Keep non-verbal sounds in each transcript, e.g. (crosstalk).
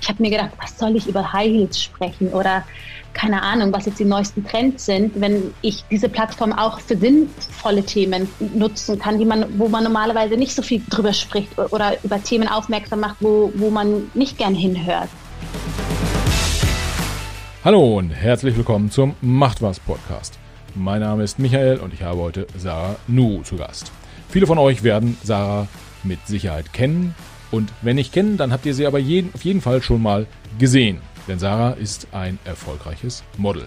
Ich habe mir gedacht, was soll ich über High Heels sprechen oder keine Ahnung, was jetzt die neuesten Trends sind, wenn ich diese Plattform auch für sinnvolle Themen nutzen kann, die man, wo man normalerweise nicht so viel drüber spricht oder über Themen aufmerksam macht, wo, wo man nicht gern hinhört. Hallo und herzlich willkommen zum Macht was Podcast. Mein Name ist Michael und ich habe heute Sarah Nu zu Gast. Viele von euch werden Sarah mit Sicherheit kennen und wenn nicht kennen, dann habt ihr sie aber jeden, auf jeden Fall schon mal gesehen. Denn Sarah ist ein erfolgreiches Model.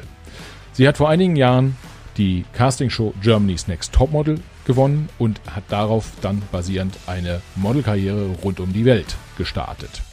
Sie hat vor einigen Jahren die Castingshow Germany's Next Topmodel gewonnen und hat darauf dann basierend eine Modelkarriere rund um die Welt gestartet.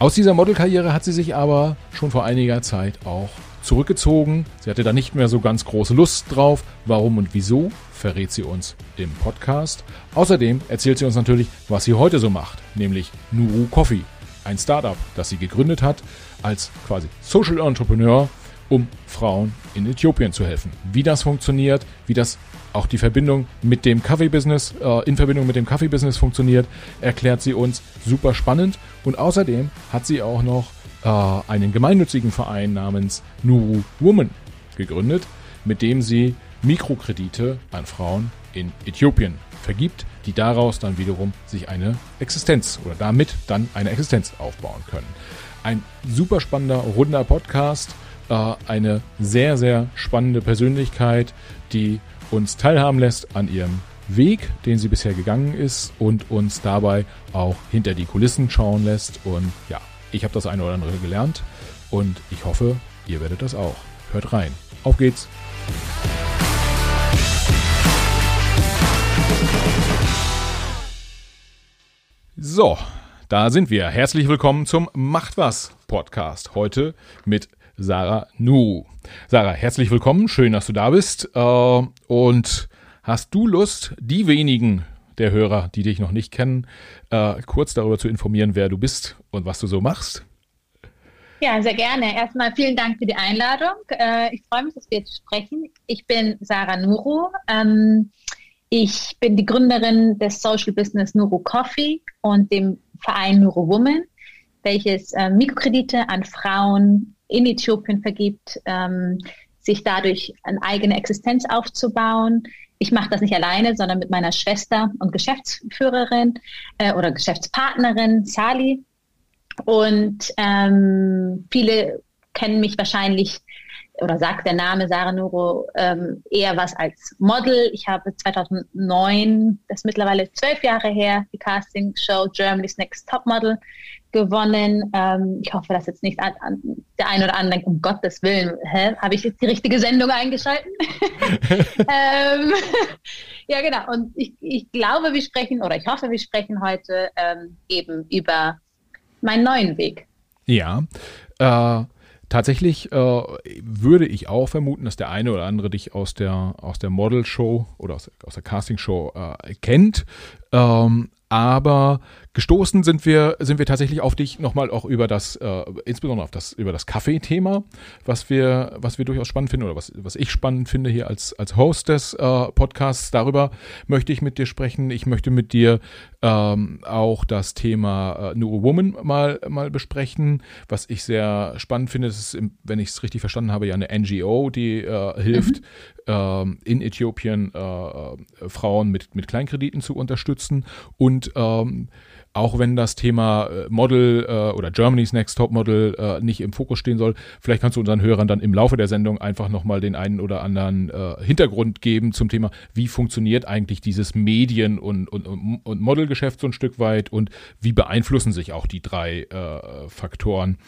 Aus dieser Modelkarriere hat sie sich aber schon vor einiger Zeit auch zurückgezogen. Sie hatte da nicht mehr so ganz große Lust drauf. Warum und wieso, verrät sie uns im Podcast. Außerdem erzählt sie uns natürlich, was sie heute so macht, nämlich Nuru Coffee, ein Startup, das sie gegründet hat als quasi Social Entrepreneur, um Frauen in Äthiopien zu helfen. Wie das funktioniert, wie das auch die Verbindung mit dem Kaffee-Business, äh, in Verbindung mit dem Kaffee-Business funktioniert, erklärt sie uns super spannend. Und außerdem hat sie auch noch äh, einen gemeinnützigen Verein namens Nuru Woman gegründet, mit dem sie Mikrokredite an Frauen in Äthiopien vergibt, die daraus dann wiederum sich eine Existenz oder damit dann eine Existenz aufbauen können. Ein super spannender, runder Podcast, äh, eine sehr, sehr spannende Persönlichkeit, die uns teilhaben lässt an ihrem Weg, den sie bisher gegangen ist und uns dabei auch hinter die Kulissen schauen lässt. Und ja, ich habe das eine oder andere gelernt und ich hoffe, ihr werdet das auch. Hört rein. Auf geht's! So, da sind wir. Herzlich willkommen zum Macht was Podcast. Heute mit Sarah Nu. Sarah, herzlich willkommen. Schön, dass du da bist. Äh, und hast du Lust, die wenigen der Hörer, die dich noch nicht kennen, äh, kurz darüber zu informieren, wer du bist und was du so machst? Ja, sehr gerne. Erstmal vielen Dank für die Einladung. Äh, ich freue mich, dass wir jetzt sprechen. Ich bin Sarah Nuru. Ähm, ich bin die Gründerin des Social Business Nuru Coffee und dem Verein Nuru Woman, welches äh, Mikrokredite an Frauen in Äthiopien vergibt, ähm, sich dadurch eine eigene Existenz aufzubauen. Ich mache das nicht alleine, sondern mit meiner Schwester und Geschäftsführerin äh, oder Geschäftspartnerin Sali. Und ähm, viele kennen mich wahrscheinlich oder sagt der Name Sarah Nuro ähm, eher was als Model. Ich habe 2009, das ist mittlerweile zwölf Jahre her, die Casting-Show Germany's Next Top Model gewonnen. Ähm, ich hoffe, dass jetzt nicht an, an der eine oder andere denkt, um Gottes Willen, habe ich jetzt die richtige Sendung eingeschalten? (laughs) ähm, (laughs) ja, genau. Und ich, ich glaube, wir sprechen, oder ich hoffe, wir sprechen heute ähm, eben über meinen neuen Weg. Ja, äh, Tatsächlich äh, würde ich auch vermuten, dass der eine oder andere dich aus der, aus der Model-Show oder aus, aus der Casting-Show äh, kennt. Ähm, aber gestoßen sind wir, sind wir tatsächlich auf dich nochmal auch über das, äh, insbesondere auf das, über das Kaffee-Thema, was wir, was wir durchaus spannend finden oder was, was ich spannend finde hier als, als Host des äh, Podcasts. Darüber möchte ich mit dir sprechen. Ich möchte mit dir ähm, auch das Thema äh, Neuro Woman mal, mal besprechen. Was ich sehr spannend finde, ist, wenn ich es richtig verstanden habe, ja eine NGO, die äh, hilft, mhm. ähm, in Äthiopien äh, Frauen mit, mit Kleinkrediten zu unterstützen und ähm, auch wenn das Thema äh, Model äh, oder Germany's Next Top Model äh, nicht im Fokus stehen soll, vielleicht kannst du unseren Hörern dann im Laufe der Sendung einfach nochmal den einen oder anderen äh, Hintergrund geben zum Thema, wie funktioniert eigentlich dieses Medien- und, und, und Modelgeschäft so ein Stück weit und wie beeinflussen sich auch die drei äh, Faktoren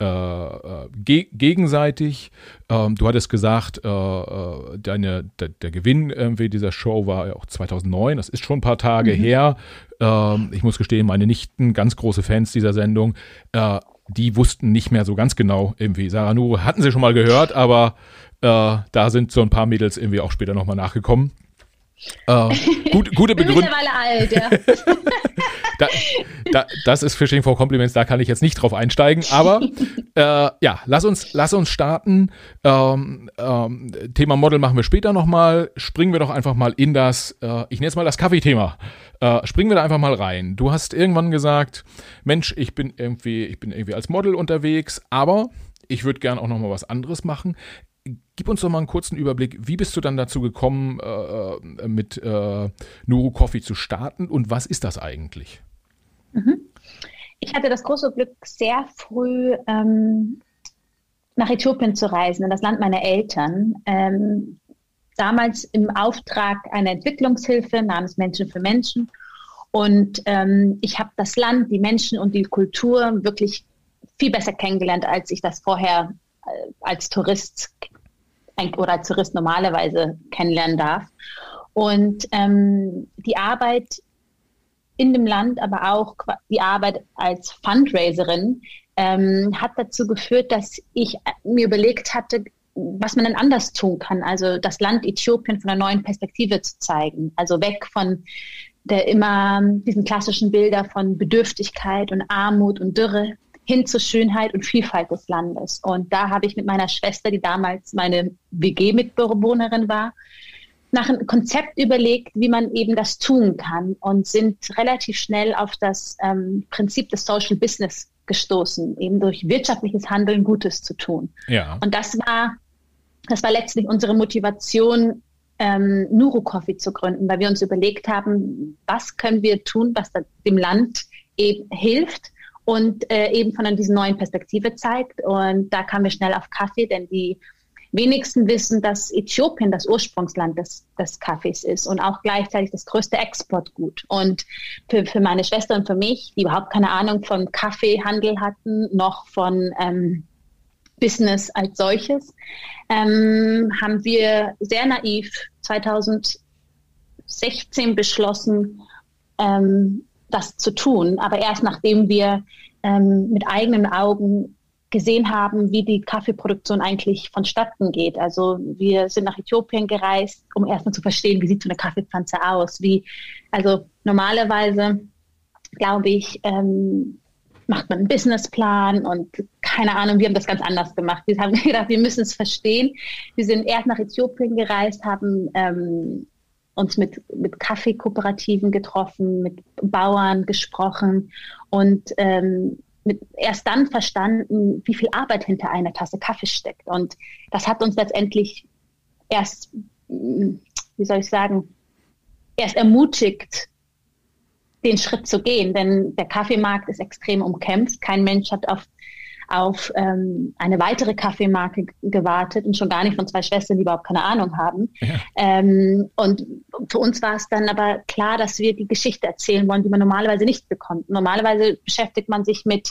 äh, äh, ge gegenseitig. Ähm, du hattest gesagt, äh, äh, deine, der, der, Gewinn irgendwie dieser Show war ja auch 2009. Das ist schon ein paar Tage mhm. her. Ähm, ich muss gestehen, meine Nichten, ganz große Fans dieser Sendung, äh, die wussten nicht mehr so ganz genau irgendwie. Sarah Nuru hatten sie schon mal gehört, aber äh, da sind so ein paar Mädels irgendwie auch später nochmal nachgekommen. Äh, gut, gute (laughs) Begründung. mittlerweile alt, ja. (laughs) da, da, das ist Fishing for Compliments, da kann ich jetzt nicht drauf einsteigen. Aber äh, ja, lass uns, lass uns starten. Ähm, ähm, Thema Model machen wir später nochmal. Springen wir doch einfach mal in das, äh, ich nenne es mal das Kaffeethema. Äh, springen wir da einfach mal rein. Du hast irgendwann gesagt, Mensch, ich bin irgendwie, ich bin irgendwie als Model unterwegs, aber ich würde gern auch nochmal was anderes machen. Gib uns doch mal einen kurzen Überblick. Wie bist du dann dazu gekommen, äh, äh, mit äh, Nuru Coffee zu starten und was ist das eigentlich? Mhm. Ich hatte das große Glück, sehr früh ähm, nach Äthiopien zu reisen, in das Land meiner Eltern. Ähm, damals im Auftrag einer Entwicklungshilfe namens Menschen für Menschen. Und ähm, ich habe das Land, die Menschen und die Kultur wirklich viel besser kennengelernt, als ich das vorher äh, als Tourist oder als Tourist normalerweise kennenlernen darf. Und ähm, die Arbeit in dem Land, aber auch die Arbeit als Fundraiserin ähm, hat dazu geführt, dass ich mir überlegt hatte, was man denn anders tun kann. Also das Land Äthiopien von einer neuen Perspektive zu zeigen. Also weg von der immer diesen klassischen Bilder von Bedürftigkeit und Armut und Dürre hin zur Schönheit und Vielfalt des Landes. Und da habe ich mit meiner Schwester, die damals meine WG-Mitbewohnerin war, nach einem Konzept überlegt, wie man eben das tun kann und sind relativ schnell auf das ähm, Prinzip des Social Business gestoßen, eben durch wirtschaftliches Handeln Gutes zu tun. Ja. Und das war, das war letztlich unsere Motivation, ähm, Nuru Coffee zu gründen, weil wir uns überlegt haben, was können wir tun, was dem Land eben hilft und äh, eben von dieser neuen Perspektive zeigt. Und da kamen wir schnell auf Kaffee, denn die wenigsten wissen, dass Äthiopien das Ursprungsland des, des Kaffees ist und auch gleichzeitig das größte Exportgut. Und für, für meine Schwester und für mich, die überhaupt keine Ahnung von Kaffeehandel hatten, noch von ähm, Business als solches, ähm, haben wir sehr naiv 2016 beschlossen, ähm, das zu tun. Aber erst nachdem wir ähm, mit eigenen Augen gesehen haben, wie die Kaffeeproduktion eigentlich vonstatten geht. Also wir sind nach Äthiopien gereist, um erstmal zu verstehen, wie sieht so eine Kaffeepflanze aus. Wie, also normalerweise, glaube ich, ähm, macht man einen Businessplan und keine Ahnung, wir haben das ganz anders gemacht. Wir haben (laughs) gedacht, wir müssen es verstehen. Wir sind erst nach Äthiopien gereist, haben ähm, uns mit, mit Kaffeekooperativen getroffen, mit Bauern gesprochen und ähm, mit, erst dann verstanden, wie viel Arbeit hinter einer Tasse Kaffee steckt. Und das hat uns letztendlich erst, wie soll ich sagen, erst ermutigt, den Schritt zu gehen. Denn der Kaffeemarkt ist extrem umkämpft. Kein Mensch hat auf auf ähm, eine weitere Kaffeemarke gewartet und schon gar nicht von zwei Schwestern, die überhaupt keine Ahnung haben. Ja. Ähm, und für uns war es dann aber klar, dass wir die Geschichte erzählen wollen, die man normalerweise nicht bekommt. Normalerweise beschäftigt man sich mit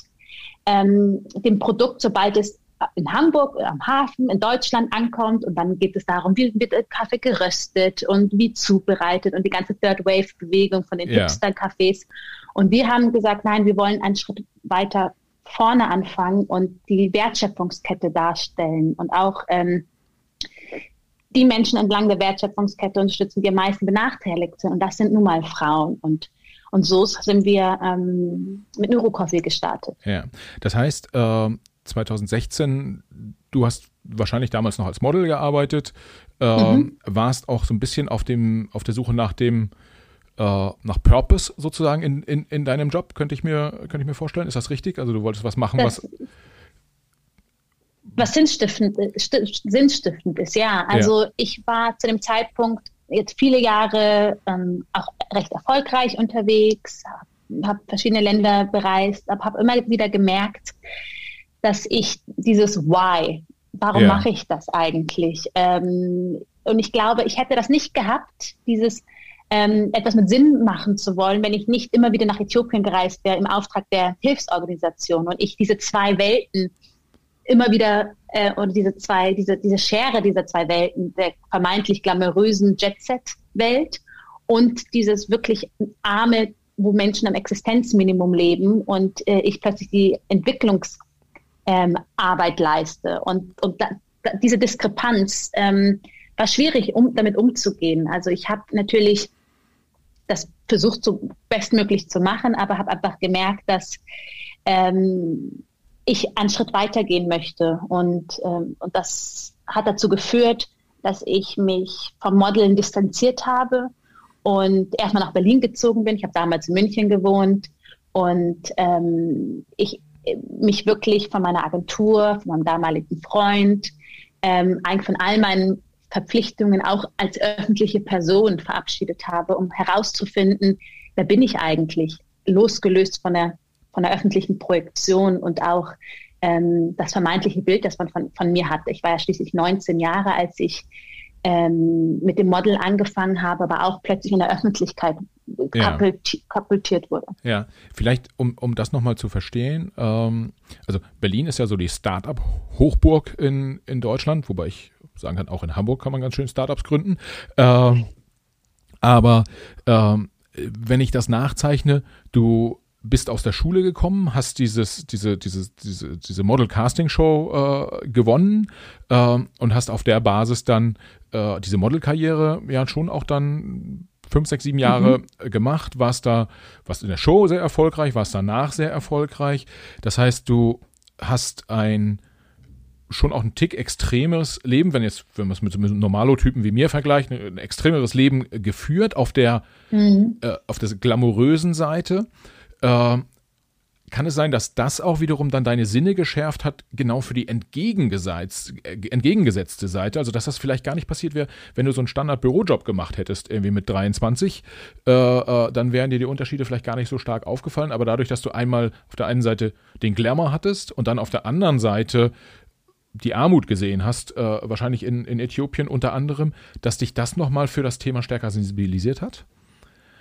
ähm, dem Produkt, sobald es in Hamburg am Hafen in Deutschland ankommt und dann geht es darum, wie wird der Kaffee geröstet und wie zubereitet und die ganze Third Wave Bewegung von den ja. Hipster-Cafés. Und wir haben gesagt, nein, wir wollen einen Schritt weiter vorne anfangen und die Wertschöpfungskette darstellen und auch ähm, die Menschen entlang der Wertschöpfungskette unterstützen, die am meisten benachteiligt sind. Und das sind nun mal Frauen. Und, und so sind wir ähm, mit Neurocoffee gestartet. Ja, das heißt, äh, 2016, du hast wahrscheinlich damals noch als Model gearbeitet, äh, mhm. warst auch so ein bisschen auf, dem, auf der Suche nach dem äh, nach Purpose sozusagen in, in, in deinem Job, könnte ich, mir, könnte ich mir vorstellen. Ist das richtig? Also du wolltest was machen, das, was. Was sinnstiftend, sinnstiftend ist, ja. Also ja. ich war zu dem Zeitpunkt jetzt viele Jahre ähm, auch recht erfolgreich unterwegs, habe verschiedene Länder bereist, aber habe immer wieder gemerkt, dass ich dieses Why, warum ja. mache ich das eigentlich? Ähm, und ich glaube, ich hätte das nicht gehabt, dieses ähm, etwas mit Sinn machen zu wollen, wenn ich nicht immer wieder nach Äthiopien gereist wäre im Auftrag der Hilfsorganisation und ich diese zwei Welten immer wieder äh, oder diese zwei, diese, diese Schere dieser zwei Welten, der vermeintlich glamourösen Jet-Set-Welt und dieses wirklich arme, wo Menschen am Existenzminimum leben und äh, ich plötzlich die Entwicklungsarbeit ähm, leiste. Und, und da, da, diese Diskrepanz ähm, war schwierig, um damit umzugehen. Also ich habe natürlich das versucht, so bestmöglich zu machen, aber habe einfach gemerkt, dass ähm, ich einen Schritt weitergehen möchte. Und, ähm, und das hat dazu geführt, dass ich mich vom Modeln distanziert habe und erstmal nach Berlin gezogen bin. Ich habe damals in München gewohnt und ähm, ich mich wirklich von meiner Agentur, von meinem damaligen Freund, ähm, eigentlich von all meinen Verpflichtungen auch als öffentliche Person verabschiedet habe, um herauszufinden, wer bin ich eigentlich, losgelöst von der, von der öffentlichen Projektion und auch ähm, das vermeintliche Bild, das man von, von mir hatte. Ich war ja schließlich 19 Jahre, als ich ähm, mit dem Model angefangen habe, aber auch plötzlich in der Öffentlichkeit kapultiert wurde. Ja, vielleicht um, um das nochmal zu verstehen, ähm, also Berlin ist ja so die Start-up-Hochburg in, in Deutschland, wobei ich sagen kann, auch in Hamburg kann man ganz schön Startups gründen. Ähm, aber ähm, wenn ich das nachzeichne, du bist aus der Schule gekommen, hast dieses, diese, dieses, diese, diese Model-Casting-Show äh, gewonnen äh, und hast auf der Basis dann äh, diese Modelkarriere ja schon auch dann fünf, sechs, sieben Jahre mhm. gemacht, warst da, warst in der Show sehr erfolgreich, warst danach sehr erfolgreich. Das heißt, du hast ein schon auch ein Tick extremeres Leben, wenn jetzt, wenn man es mit, mit Normalo-Typen wie mir vergleicht, ein extremeres Leben geführt auf der, mhm. äh, auf der glamourösen Seite. Äh, kann es sein, dass das auch wiederum dann deine Sinne geschärft hat, genau für die entgegengesetzte Seite? Also, dass das vielleicht gar nicht passiert wäre, wenn du so einen Standard-Bürojob gemacht hättest, irgendwie mit 23, äh, äh, dann wären dir die Unterschiede vielleicht gar nicht so stark aufgefallen. Aber dadurch, dass du einmal auf der einen Seite den Glamour hattest und dann auf der anderen Seite die Armut gesehen hast, äh, wahrscheinlich in, in Äthiopien unter anderem, dass dich das nochmal für das Thema stärker sensibilisiert hat?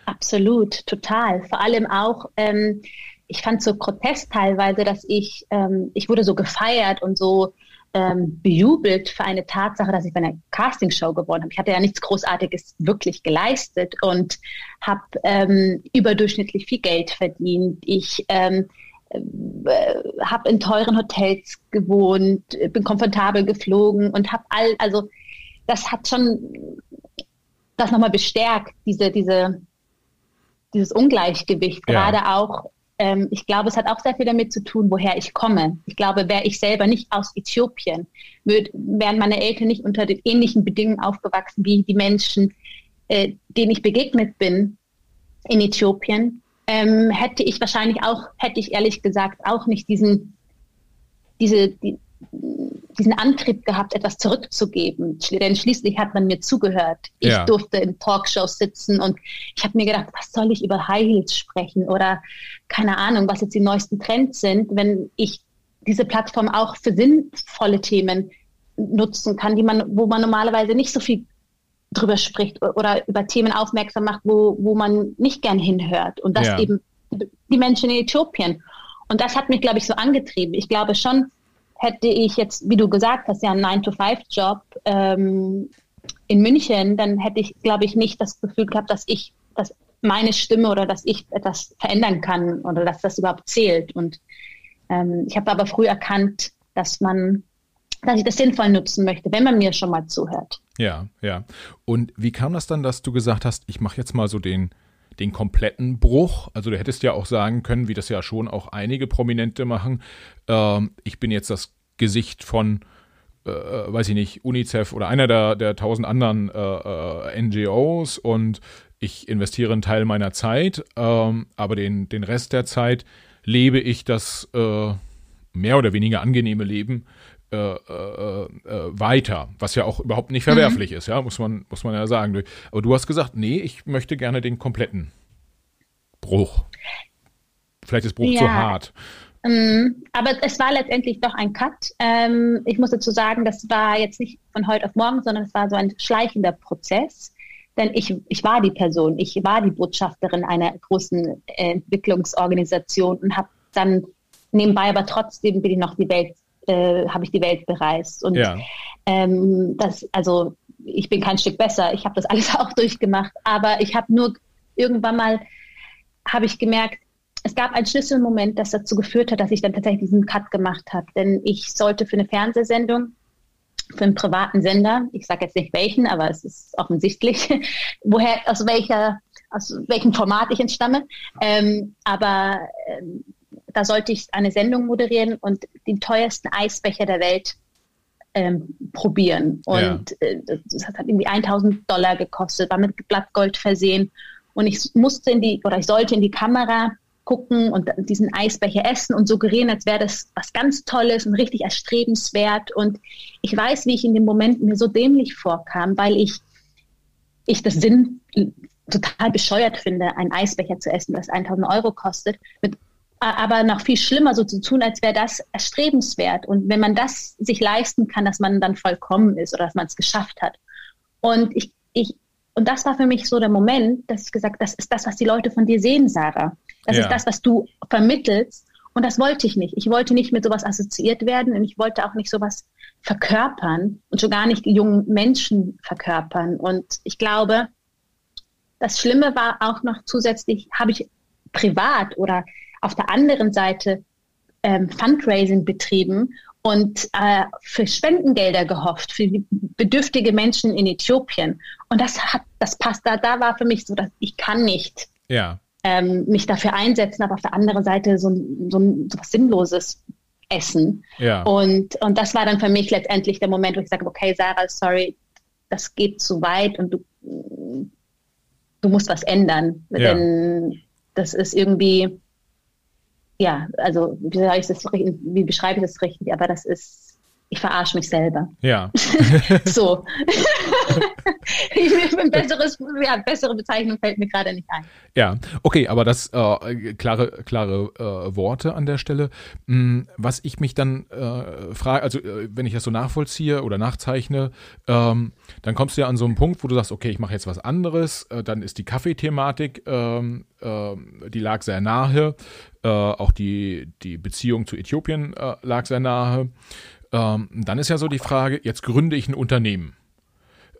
Absolut, total. Vor allem auch, ähm, ich fand so grotesk teilweise, dass ich, ähm, ich wurde so gefeiert und so ähm, bejubelt für eine Tatsache, dass ich bei einer Castingshow gewonnen habe. Ich hatte ja nichts Großartiges wirklich geleistet und habe ähm, überdurchschnittlich viel Geld verdient. Ich ähm, äh, habe in teuren Hotels gewohnt, bin komfortabel geflogen und habe all, also das hat schon das nochmal bestärkt, diese, diese, dieses Ungleichgewicht, ja. gerade auch ähm, ich glaube, es hat auch sehr viel damit zu tun, woher ich komme. Ich glaube, wäre ich selber nicht aus Äthiopien, würd, wären meine Eltern nicht unter den ähnlichen Bedingungen aufgewachsen wie die Menschen, äh, denen ich begegnet bin in Äthiopien, ähm, hätte ich wahrscheinlich auch, hätte ich ehrlich gesagt auch nicht diesen, diese, die, diesen Antrieb gehabt, etwas zurückzugeben. Denn schließlich hat man mir zugehört. Ich ja. durfte in Talkshows sitzen und ich habe mir gedacht, was soll ich über High Heels sprechen oder keine Ahnung, was jetzt die neuesten Trends sind, wenn ich diese Plattform auch für sinnvolle Themen nutzen kann, die man, wo man normalerweise nicht so viel drüber spricht oder über Themen aufmerksam macht, wo, wo man nicht gern hinhört. Und das ja. eben die Menschen in Äthiopien. Und das hat mich, glaube ich, so angetrieben. Ich glaube schon, hätte ich jetzt, wie du gesagt hast, ja einen 9-to-5-Job ähm, in München, dann hätte ich, glaube ich, nicht das Gefühl gehabt, dass ich, dass meine Stimme oder dass ich etwas verändern kann oder dass das überhaupt zählt. Und ähm, ich habe aber früh erkannt, dass man, dass ich das sinnvoll nutzen möchte, wenn man mir schon mal zuhört. Ja, ja. Und wie kam das dann, dass du gesagt hast, ich mache jetzt mal so den den kompletten Bruch. Also du hättest ja auch sagen können, wie das ja schon auch einige Prominente machen, ähm, ich bin jetzt das Gesicht von, äh, weiß ich nicht, UNICEF oder einer der, der tausend anderen äh, äh, NGOs und ich investiere einen Teil meiner Zeit, ähm, aber den, den Rest der Zeit lebe ich das äh, mehr oder weniger angenehme Leben äh, äh, äh, weiter, was ja auch überhaupt nicht verwerflich mhm. ist, ja, muss man, muss man ja sagen. Aber du hast gesagt, nee, ich möchte gerne den kompletten Bruch. Vielleicht ist Bruch ja. zu hart. Ähm, aber es war letztendlich doch ein Cut. Ähm, ich muss dazu sagen, das war jetzt nicht von heute auf morgen, sondern es war so ein schleichender Prozess. Denn ich, ich war die Person, ich war die Botschafterin einer großen Entwicklungsorganisation und habe dann nebenbei aber trotzdem bin ich noch die Welt äh, habe ich die Welt bereist. Und ja. ähm, das, also ich bin kein Stück besser, ich habe das (laughs) alles auch durchgemacht, aber ich habe nur irgendwann mal, habe ich gemerkt, es gab einen Schlüsselmoment, das dazu geführt hat, dass ich dann tatsächlich diesen Cut gemacht habe. Denn ich sollte für eine Fernsehsendung, für einen privaten Sender, ich sage jetzt nicht welchen, aber es ist offensichtlich, (laughs) woher, aus welcher aus welchem Format ich entstamme. Ähm, aber ähm, da sollte ich eine Sendung moderieren und den teuersten Eisbecher der Welt ähm, probieren. Und ja. äh, das hat irgendwie 1000 Dollar gekostet, war mit Blattgold versehen. Und ich musste in die, oder ich sollte in die Kamera gucken und diesen Eisbecher essen und suggerieren, als wäre das was ganz Tolles und richtig erstrebenswert. Und ich weiß, wie ich in dem Moment mir so dämlich vorkam, weil ich, ich das Sinn total bescheuert finde, einen Eisbecher zu essen, das 1000 Euro kostet, mit aber noch viel schlimmer so zu tun, als wäre das erstrebenswert. Und wenn man das sich leisten kann, dass man dann vollkommen ist oder dass man es geschafft hat. Und ich, ich, und das war für mich so der Moment, dass ich gesagt, das ist das, was die Leute von dir sehen, Sarah. Das ja. ist das, was du vermittelst. Und das wollte ich nicht. Ich wollte nicht mit sowas assoziiert werden und ich wollte auch nicht sowas verkörpern und schon gar nicht jungen Menschen verkörpern. Und ich glaube, das Schlimme war auch noch zusätzlich, habe ich privat oder auf der anderen Seite ähm, Fundraising betrieben und äh, für Spendengelder gehofft für bedürftige Menschen in Äthiopien. Und das hat, das passt da, da war für mich so, dass ich kann nicht ja. ähm, mich dafür einsetzen, aber auf der anderen Seite so, so, so was Sinnloses essen. Ja. Und, und das war dann für mich letztendlich der Moment, wo ich sage, okay, Sarah, sorry, das geht zu weit und du, du musst was ändern. Ja. Denn das ist irgendwie, ja, also wie, ich das, wie beschreibe ich das richtig? Aber das ist ich verarsche mich selber. Ja. (laughs) so. (laughs) ein besseres, ja, bessere Bezeichnung fällt mir gerade nicht ein. Ja, okay, aber das äh, klare, klare äh, Worte an der Stelle. Hm, was ich mich dann äh, frage, also äh, wenn ich das so nachvollziehe oder nachzeichne, ähm, dann kommst du ja an so einen Punkt, wo du sagst, okay, ich mache jetzt was anderes. Äh, dann ist die Kaffeethematik, ähm, ähm, die lag sehr nahe. Äh, auch die, die Beziehung zu Äthiopien lag sehr nahe. Ähm, dann ist ja so die Frage, jetzt gründe ich ein Unternehmen.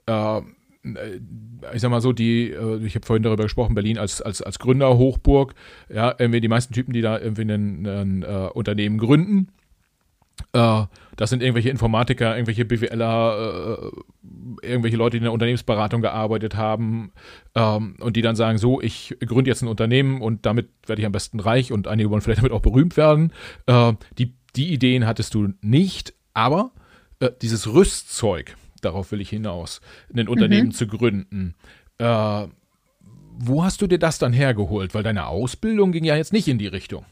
Äh, ich sag mal so, die, äh, ich habe vorhin darüber gesprochen, Berlin als, als, als Gründerhochburg, ja, irgendwie die meisten Typen, die da irgendwie ein, ein uh, Unternehmen gründen, uh, das sind irgendwelche Informatiker, irgendwelche BWLer, uh, irgendwelche Leute, die in der Unternehmensberatung gearbeitet haben ähm, und die dann sagen, so, ich gründe jetzt ein Unternehmen und damit werde ich am besten reich und einige wollen vielleicht damit auch berühmt werden. die, die Ideen hattest du nicht, aber äh, dieses Rüstzeug, darauf will ich hinaus, ein Unternehmen mhm. zu gründen, äh, wo hast du dir das dann hergeholt? Weil deine Ausbildung ging ja jetzt nicht in die Richtung.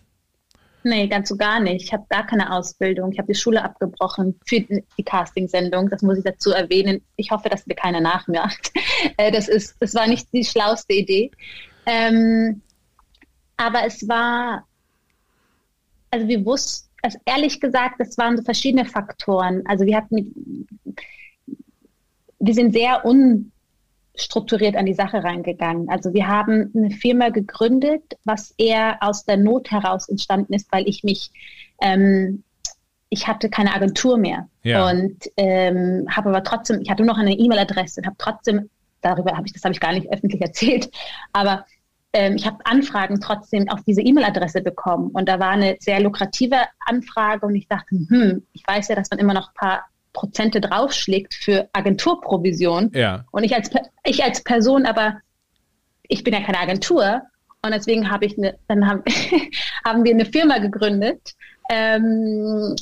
Nee, ganz so gar nicht. Ich habe gar keine Ausbildung. Ich habe die Schule abgebrochen für die Castingsendung. Das muss ich dazu erwähnen. Ich hoffe, dass mir keiner nachmacht. (laughs) Äh, das, ist, das war nicht die schlauste Idee. Ähm, aber es war, also wir wussten, also ehrlich gesagt, das waren so verschiedene Faktoren. Also wir hatten, wir sind sehr unstrukturiert an die Sache reingegangen. Also wir haben eine Firma gegründet, was eher aus der Not heraus entstanden ist, weil ich mich, ähm, ich hatte keine Agentur mehr ja. und ähm, habe aber trotzdem, ich hatte nur noch eine E-Mail-Adresse und habe trotzdem darüber habe ich das habe ich gar nicht öffentlich (laughs) erzählt, aber ähm, ich habe Anfragen trotzdem auf diese E-Mail-Adresse bekommen. Und da war eine sehr lukrative Anfrage und ich dachte, hm, ich weiß ja, dass man immer noch ein paar Prozente draufschlägt für Agenturprovision. Ja. Und ich als, ich als Person aber, ich bin ja keine Agentur. Und deswegen habe ich eine, dann haben, (laughs) haben wir eine Firma gegründet, ähm,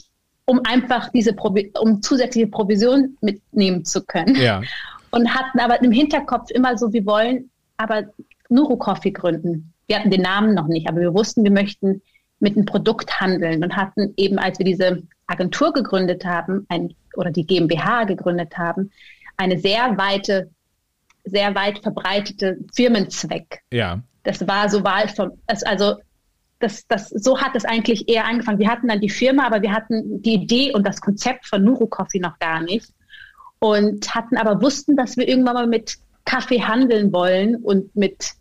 um einfach diese Provi um zusätzliche Provision mitnehmen zu können. Ja. (laughs) Und hatten aber im Hinterkopf immer so, wir wollen aber Nuru Coffee gründen. Wir hatten den Namen noch nicht, aber wir wussten, wir möchten mit einem Produkt handeln und hatten eben, als wir diese Agentur gegründet haben, ein, oder die GmbH gegründet haben, eine sehr weite, sehr weit verbreitete Firmenzweck. Ja. Das war so Wahl von, also das, das, so hat es eigentlich eher angefangen. Wir hatten dann die Firma, aber wir hatten die Idee und das Konzept von Nuru Coffee noch gar nicht und hatten aber wussten, dass wir irgendwann mal mit Kaffee handeln wollen und mit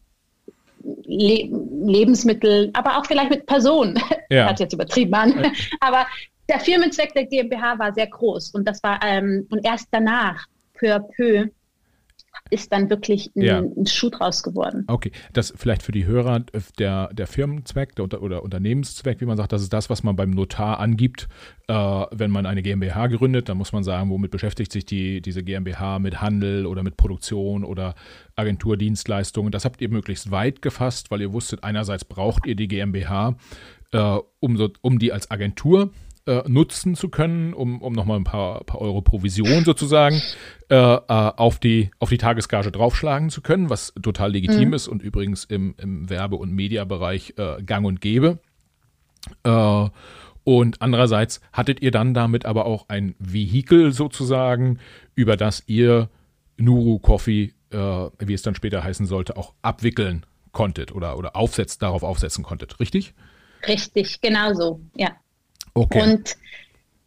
Le Lebensmitteln, aber auch vielleicht mit Personen. (laughs) Ja. Hat jetzt übertrieben an. aber der Firmenzweck der GmbH war sehr groß und das war ähm, und erst danach peu à peu ist dann wirklich ein, ja. ein Schuh draus geworden. Okay, das vielleicht für die Hörer der, der Firmenzweck der, oder Unternehmenszweck, wie man sagt, das ist das, was man beim Notar angibt, äh, wenn man eine GmbH gründet, dann muss man sagen, womit beschäftigt sich die, diese GmbH mit Handel oder mit Produktion oder Agenturdienstleistungen. Das habt ihr möglichst weit gefasst, weil ihr wusstet, einerseits braucht ihr die GmbH, äh, um, so, um die als Agentur äh, nutzen zu können, um, um nochmal ein paar, paar Euro Provision sozusagen äh, äh, auf, die, auf die Tagesgage draufschlagen zu können, was total legitim mhm. ist und übrigens im, im Werbe- und Mediabereich äh, gang und gäbe. Äh, und andererseits hattet ihr dann damit aber auch ein Vehikel sozusagen, über das ihr Nuru Coffee, äh, wie es dann später heißen sollte, auch abwickeln konntet oder, oder aufsetzt, darauf aufsetzen konntet, richtig? Richtig, genau so, ja. Okay. Und,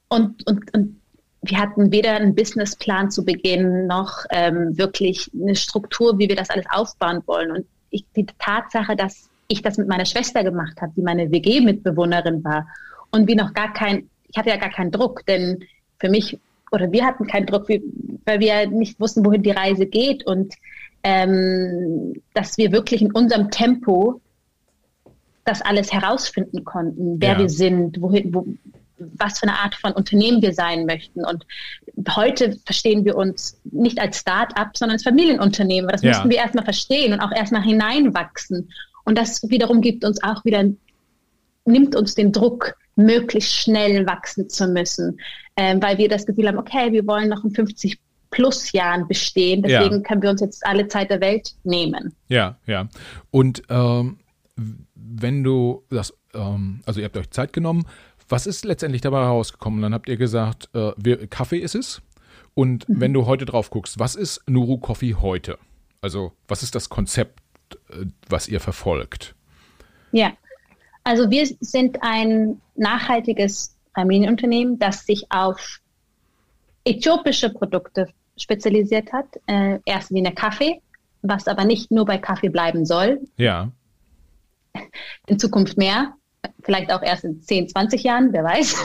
und, und, und wir hatten weder einen Businessplan zu Beginn noch ähm, wirklich eine Struktur, wie wir das alles aufbauen wollen. Und ich, die Tatsache, dass ich das mit meiner Schwester gemacht habe, die meine WG-Mitbewohnerin war und wie noch gar kein, ich hatte ja gar keinen Druck, denn für mich oder wir hatten keinen Druck, weil wir nicht wussten, wohin die Reise geht und ähm, dass wir wirklich in unserem Tempo das alles herausfinden konnten, wer ja. wir sind, wohin, wo, was für eine Art von Unternehmen wir sein möchten. Und heute verstehen wir uns nicht als Start-up, sondern als Familienunternehmen. Das ja. mussten wir erstmal verstehen und auch erstmal hineinwachsen. Und das wiederum gibt uns auch wieder, nimmt uns den Druck, möglichst schnell wachsen zu müssen, ähm, weil wir das Gefühl haben, okay, wir wollen noch in 50 plus Jahren bestehen. Deswegen ja. können wir uns jetzt alle Zeit der Welt nehmen. Ja, ja. Und ähm, wenn du das, ähm, also ihr habt euch Zeit genommen, was ist letztendlich dabei herausgekommen? Dann habt ihr gesagt, äh, wir, Kaffee ist es. Und mhm. wenn du heute drauf guckst, was ist Nuru Coffee heute? Also was ist das Konzept, äh, was ihr verfolgt? Ja, also wir sind ein nachhaltiges Familienunternehmen, das sich auf äthiopische Produkte spezialisiert hat. Äh, erst wie eine Kaffee, was aber nicht nur bei Kaffee bleiben soll. Ja in Zukunft mehr, vielleicht auch erst in 10, 20 Jahren, wer weiß. (laughs)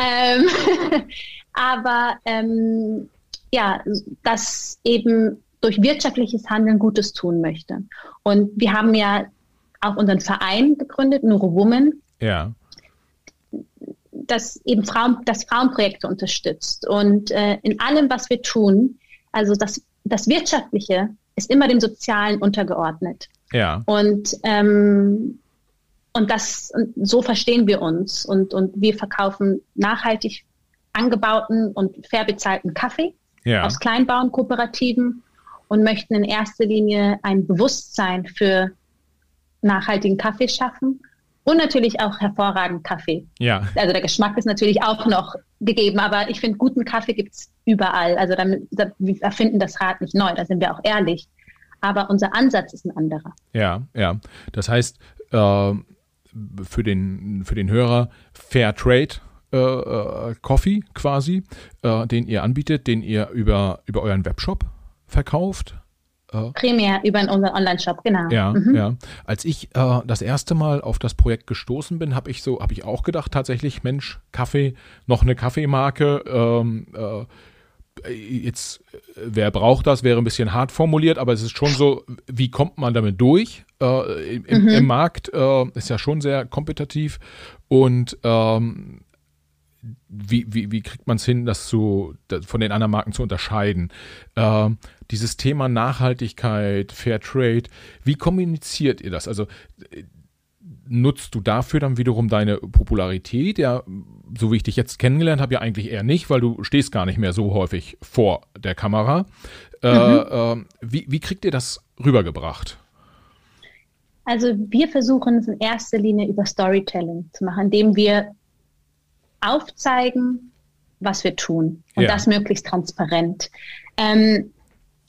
ähm, aber ähm, ja, das eben durch wirtschaftliches Handeln Gutes tun möchte. Und wir haben ja auch unseren Verein gegründet, Nuro Woman. Ja. Das eben Frauen, das Frauenprojekte unterstützt. Und äh, in allem, was wir tun, also das, das Wirtschaftliche ist immer dem Sozialen untergeordnet. Ja. Und, ähm, und das, so verstehen wir uns. Und, und wir verkaufen nachhaltig angebauten und fair bezahlten Kaffee ja. aus Kleinbauernkooperativen und möchten in erster Linie ein Bewusstsein für nachhaltigen Kaffee schaffen und natürlich auch hervorragend Kaffee. Ja. Also der Geschmack ist natürlich auch noch gegeben, aber ich finde, guten Kaffee gibt es überall. Also damit, wir erfinden das Rad nicht neu, da sind wir auch ehrlich aber unser Ansatz ist ein anderer. Ja, ja. Das heißt, äh, für, den, für den Hörer Fair Trade äh, äh, Coffee quasi, äh, den ihr anbietet, den ihr über, über euren Webshop verkauft. Äh. Primär über unseren Online-Shop, genau. Ja, mhm. ja. Als ich äh, das erste Mal auf das Projekt gestoßen bin, habe ich so, habe ich auch gedacht, tatsächlich, Mensch, Kaffee, noch eine Kaffeemarke, ähm, äh, jetzt, wer braucht das, wäre ein bisschen hart formuliert, aber es ist schon so, wie kommt man damit durch? Äh, im, mhm. im, Markt äh, ist ja schon sehr kompetitiv und ähm, wie, wie, wie kriegt man es hin, das zu, das von den anderen Marken zu unterscheiden? Äh, dieses Thema Nachhaltigkeit, Fair Trade, wie kommuniziert ihr das? Also nutzt du dafür dann wiederum deine Popularität? Ja, so wie ich dich jetzt kennengelernt habe, ja eigentlich eher nicht, weil du stehst gar nicht mehr so häufig vor der Kamera. Äh, mhm. Äh, wie, wie kriegt ihr das rübergebracht? Also wir versuchen es in erster Linie über Storytelling zu machen, indem wir aufzeigen, was wir tun und ja. das möglichst transparent. Ähm,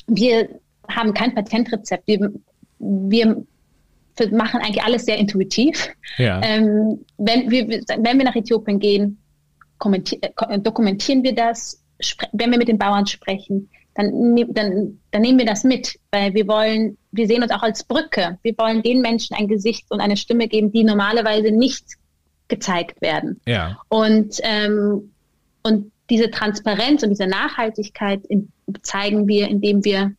wir haben kein Patentrezept. Wir, wir machen eigentlich alles sehr intuitiv. Ja. Ähm, wenn, wir, wenn wir nach Äthiopien gehen, äh, dokumentieren wir das. Wenn wir mit den Bauern sprechen, dann, dann, dann nehmen wir das mit, weil wir wollen, wir sehen uns auch als Brücke. Wir wollen den Menschen ein Gesicht und eine Stimme geben, die normalerweise nicht gezeigt werden. Ja. Und, ähm, und diese Transparenz und diese Nachhaltigkeit in, zeigen wir, indem wir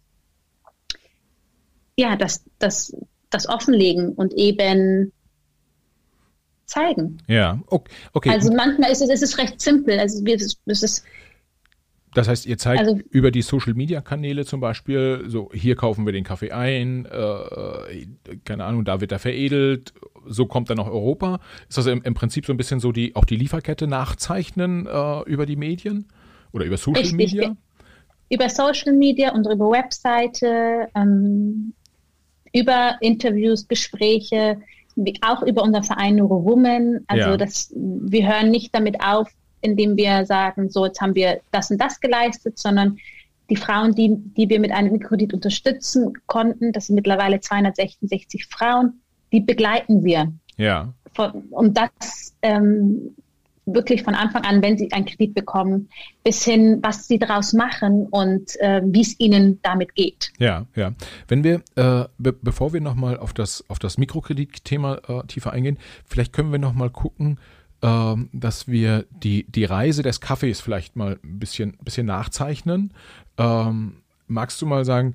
ja, das, das, das offenlegen und eben zeigen. Ja, okay. Also manchmal ist es, es ist recht simpel. Also es ist das heißt, ihr zeigt also, über die Social-Media-Kanäle zum Beispiel, so hier kaufen wir den Kaffee ein, äh, keine Ahnung, da wird er veredelt, so kommt er nach Europa. Ist das im, im Prinzip so ein bisschen so die auch die Lieferkette nachzeichnen äh, über die Medien oder über Social Media? Über Social Media und über Webseite, ähm, über Interviews, Gespräche, auch über unser Verein Neuro Women. Also ja. das, wir hören nicht damit auf, indem wir sagen, so jetzt haben wir das und das geleistet, sondern die Frauen, die, die wir mit einem Mikrokredit unterstützen konnten, das sind mittlerweile 266 Frauen, die begleiten wir. Ja. Und das ähm, wirklich von Anfang an, wenn sie einen Kredit bekommen, bis hin, was sie daraus machen und äh, wie es ihnen damit geht. Ja, ja. Wenn wir, äh, be bevor wir nochmal auf das, auf das Mikrokreditthema äh, tiefer eingehen, vielleicht können wir nochmal gucken, ähm, dass wir die, die Reise des Kaffees vielleicht mal ein bisschen, bisschen nachzeichnen. Ähm, magst du mal sagen,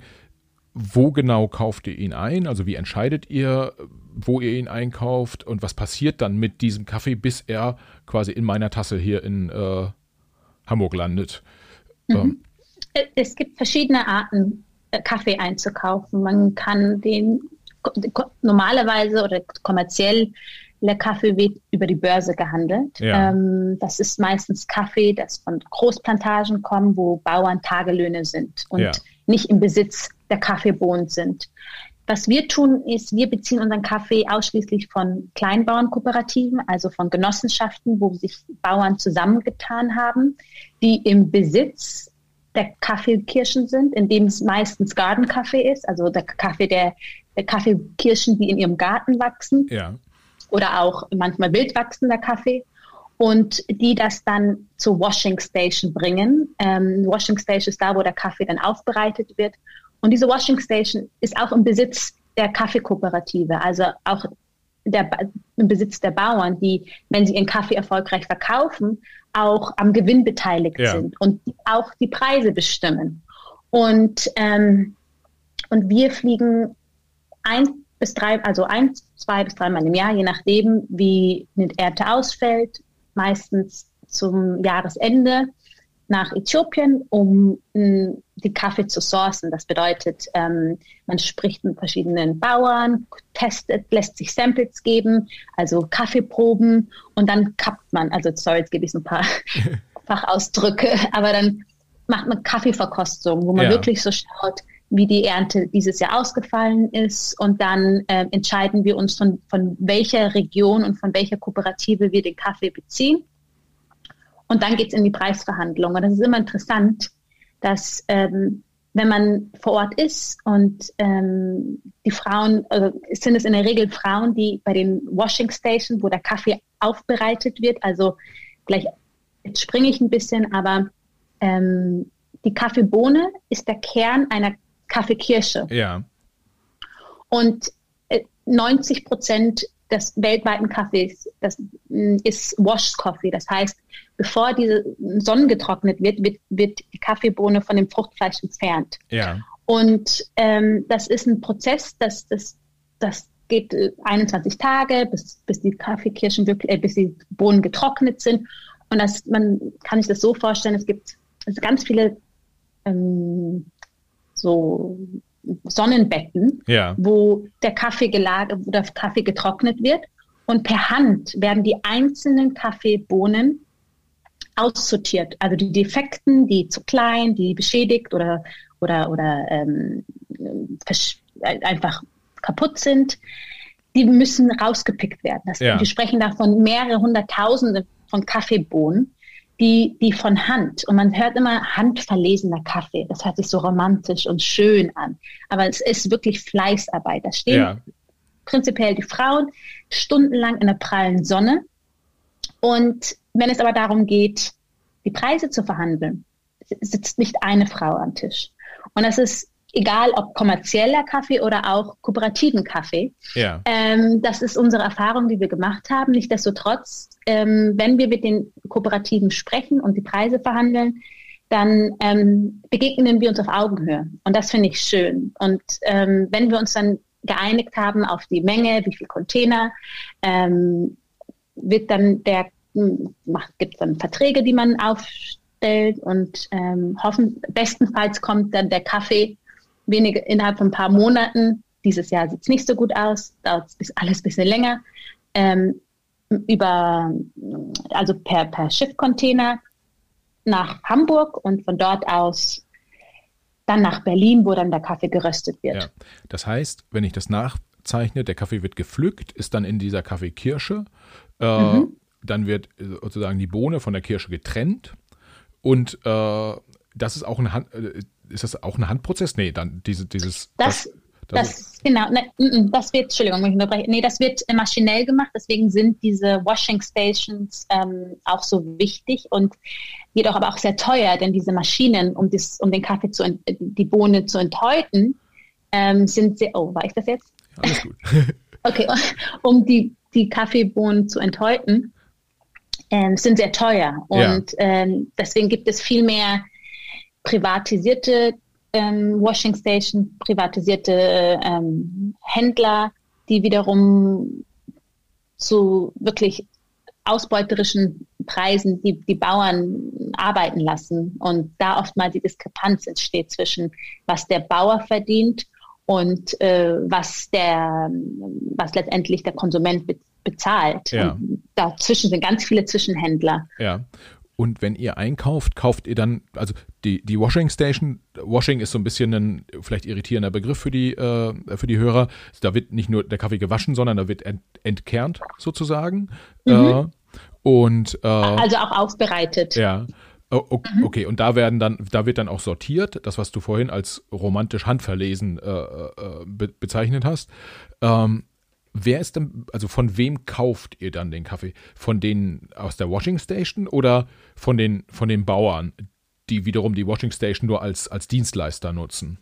wo genau kauft ihr ihn ein? Also wie entscheidet ihr, wo ihr ihn einkauft und was passiert dann mit diesem Kaffee, bis er quasi in meiner Tasse hier in äh, Hamburg landet? Mhm. Ähm. Es gibt verschiedene Arten, äh, Kaffee einzukaufen. Man kann den normalerweise oder kommerziell der Kaffee wird über die Börse gehandelt. Ja. Ähm, das ist meistens Kaffee, das von Großplantagen kommt, wo Bauern Tagelöhne sind und ja. nicht im Besitz der Kaffeebohnen sind. Was wir tun, ist, wir beziehen unseren Kaffee ausschließlich von Kleinbauernkooperativen, also von Genossenschaften, wo sich Bauern zusammengetan haben, die im Besitz der Kaffeekirschen sind, in dem es meistens Gartenkaffee ist, also der Kaffee der, der Kaffeekirschen, die in ihrem Garten wachsen. Ja oder auch manchmal wild wachsender Kaffee und die das dann zur Washing Station bringen. Ähm, Washing Station ist da, wo der Kaffee dann aufbereitet wird. Und diese Washing Station ist auch im Besitz der Kaffeekooperative, also auch der, im Besitz der Bauern, die, wenn sie ihren Kaffee erfolgreich verkaufen, auch am Gewinn beteiligt ja. sind und auch die Preise bestimmen. Und, ähm, und wir fliegen ein bis drei, also ein, zwei bis dreimal im Jahr, je nachdem, wie eine Ernte ausfällt, meistens zum Jahresende nach Äthiopien, um mh, die Kaffee zu sourcen. Das bedeutet, ähm, man spricht mit verschiedenen Bauern, testet, lässt sich Samples geben, also Kaffeeproben und dann kappt man. Also sorry, jetzt gebe ich ein paar (laughs) Fachausdrücke, aber dann macht man Kaffeeverkostung, wo man ja. wirklich so schaut, wie die Ernte dieses Jahr ausgefallen ist. Und dann äh, entscheiden wir uns, von, von welcher Region und von welcher Kooperative wir den Kaffee beziehen. Und dann geht es in die Preisverhandlung. Und das ist immer interessant, dass ähm, wenn man vor Ort ist und ähm, die Frauen, also sind es in der Regel Frauen, die bei den Washing Stations, wo der Kaffee aufbereitet wird, also gleich jetzt springe ich ein bisschen, aber ähm, die Kaffeebohne ist der Kern einer Kaffeekirsche. Ja. Und 90 äh, Prozent des weltweiten Kaffees, das mm, ist Washed Coffee. Das heißt, bevor diese Sonne getrocknet wird, wird, wird die Kaffeebohne von dem Fruchtfleisch entfernt. Ja. Und ähm, das ist ein Prozess, das, das, das geht 21 äh, Tage, bis, bis die Kaffeekirschen wirklich, äh, bis die Bohnen getrocknet sind. Und das, man kann sich das so vorstellen, es gibt also ganz viele ähm, so Sonnenbetten, ja. wo der Kaffee gelagert, wo der Kaffee getrocknet wird und per Hand werden die einzelnen Kaffeebohnen aussortiert. Also die Defekten, die zu klein, die beschädigt oder oder oder ähm, einfach kaputt sind, die müssen rausgepickt werden. Das, ja. Wir sprechen da von mehrere hunderttausende von Kaffeebohnen, die, die von Hand. Und man hört immer handverlesener Kaffee. Das hört sich so romantisch und schön an. Aber es ist wirklich Fleißarbeit. Da stehen ja. prinzipiell die Frauen stundenlang in der prallen Sonne. Und wenn es aber darum geht, die Preise zu verhandeln, sitzt nicht eine Frau am Tisch. Und das ist egal ob kommerzieller Kaffee oder auch kooperativen Kaffee. Ja. Ähm, das ist unsere Erfahrung, die wir gemacht haben. Nichtsdestotrotz, ähm, wenn wir mit den Kooperativen sprechen und die Preise verhandeln, dann ähm, begegnen wir uns auf Augenhöhe. Und das finde ich schön. Und ähm, wenn wir uns dann geeinigt haben auf die Menge, wie viele Container, ähm, wird dann der, hm, gibt es dann Verträge, die man aufstellt und ähm, hoffen, bestenfalls kommt dann der Kaffee wenige, innerhalb von ein paar Monaten. Dieses Jahr sieht es nicht so gut aus, dauert bis alles ein bisschen länger. Ähm, über, also per, per Schiffcontainer nach Hamburg und von dort aus dann nach Berlin, wo dann der Kaffee geröstet wird. Ja. Das heißt, wenn ich das nachzeichne, der Kaffee wird gepflückt, ist dann in dieser Kaffeekirsche, äh, mhm. dann wird sozusagen die Bohne von der Kirsche getrennt und äh, das ist auch ein Hand, äh, ist das auch ein Handprozess? Nee, dann diese, dieses. Das, das das, genau, ne, das wird, Entschuldigung, ich unterbreche. Nee, das wird maschinell gemacht, deswegen sind diese Washing Stations ähm, auch so wichtig und jedoch aber auch sehr teuer, denn diese Maschinen, um, das, um den Kaffee zu, die Bohne zu enthäuten, ähm, sind sehr, oh, war ich das jetzt? Alles gut. (laughs) okay, (laughs) um die, die Kaffeebohnen zu enthäuten, ähm, sind sehr teuer und ja. ähm, deswegen gibt es viel mehr privatisierte ähm, Washing Station, privatisierte ähm, Händler, die wiederum zu wirklich ausbeuterischen Preisen die, die Bauern arbeiten lassen und da oftmals die Diskrepanz entsteht zwischen was der Bauer verdient und äh, was der was letztendlich der Konsument bezahlt. Ja. dazwischen sind ganz viele Zwischenhändler. Ja. Und wenn ihr einkauft, kauft ihr dann, also die, die Washing Station, Washing ist so ein bisschen ein vielleicht irritierender Begriff für die, äh, für die Hörer. Da wird nicht nur der Kaffee gewaschen, sondern da wird ent, entkernt sozusagen. Mhm. Äh, und, äh, also auch aufbereitet. Ja. Okay, mhm. okay, und da werden dann, da wird dann auch sortiert, das, was du vorhin als romantisch handverlesen äh, äh, be bezeichnet hast. Ähm, wer ist denn, also von wem kauft ihr dann den Kaffee? Von denen aus der Washing Station oder von den, von den Bauern, die wiederum die Washing Station nur als, als Dienstleister nutzen?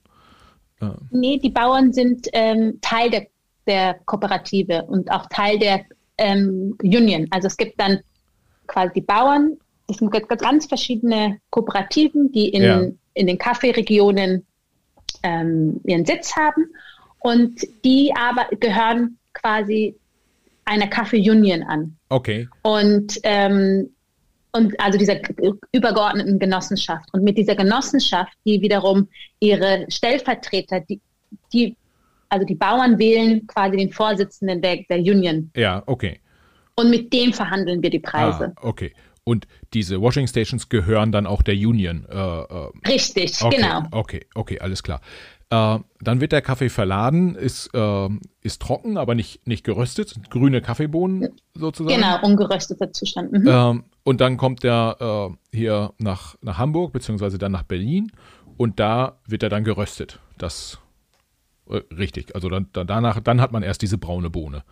Äh. Nee, die Bauern sind ähm, Teil der, der Kooperative und auch Teil der ähm, Union. Also es gibt dann quasi die Bauern, das sind ganz verschiedene Kooperativen, die in, ja. in den Kaffeeregionen ähm, ihren Sitz haben und die aber gehören quasi einer Kaffee-Union an. Okay. Und, ähm, und also dieser übergeordneten Genossenschaft. Und mit dieser Genossenschaft, die wiederum ihre Stellvertreter, die, die also die Bauern wählen quasi den Vorsitzenden der, der Union. Ja, okay. Und mit dem verhandeln wir die Preise. Ah, okay. Und diese Washing Stations gehören dann auch der Union. Äh, äh, Richtig, okay, genau. Okay, okay, alles klar. Äh, dann wird der Kaffee verladen, ist, äh, ist trocken, aber nicht, nicht geröstet, grüne Kaffeebohnen sozusagen. Genau, ungerösteter Zustand. Mhm. Ähm, und dann kommt der äh, hier nach, nach Hamburg, beziehungsweise dann nach Berlin und da wird er dann geröstet. Das äh, richtig. Also dann, danach, dann hat man erst diese braune Bohne.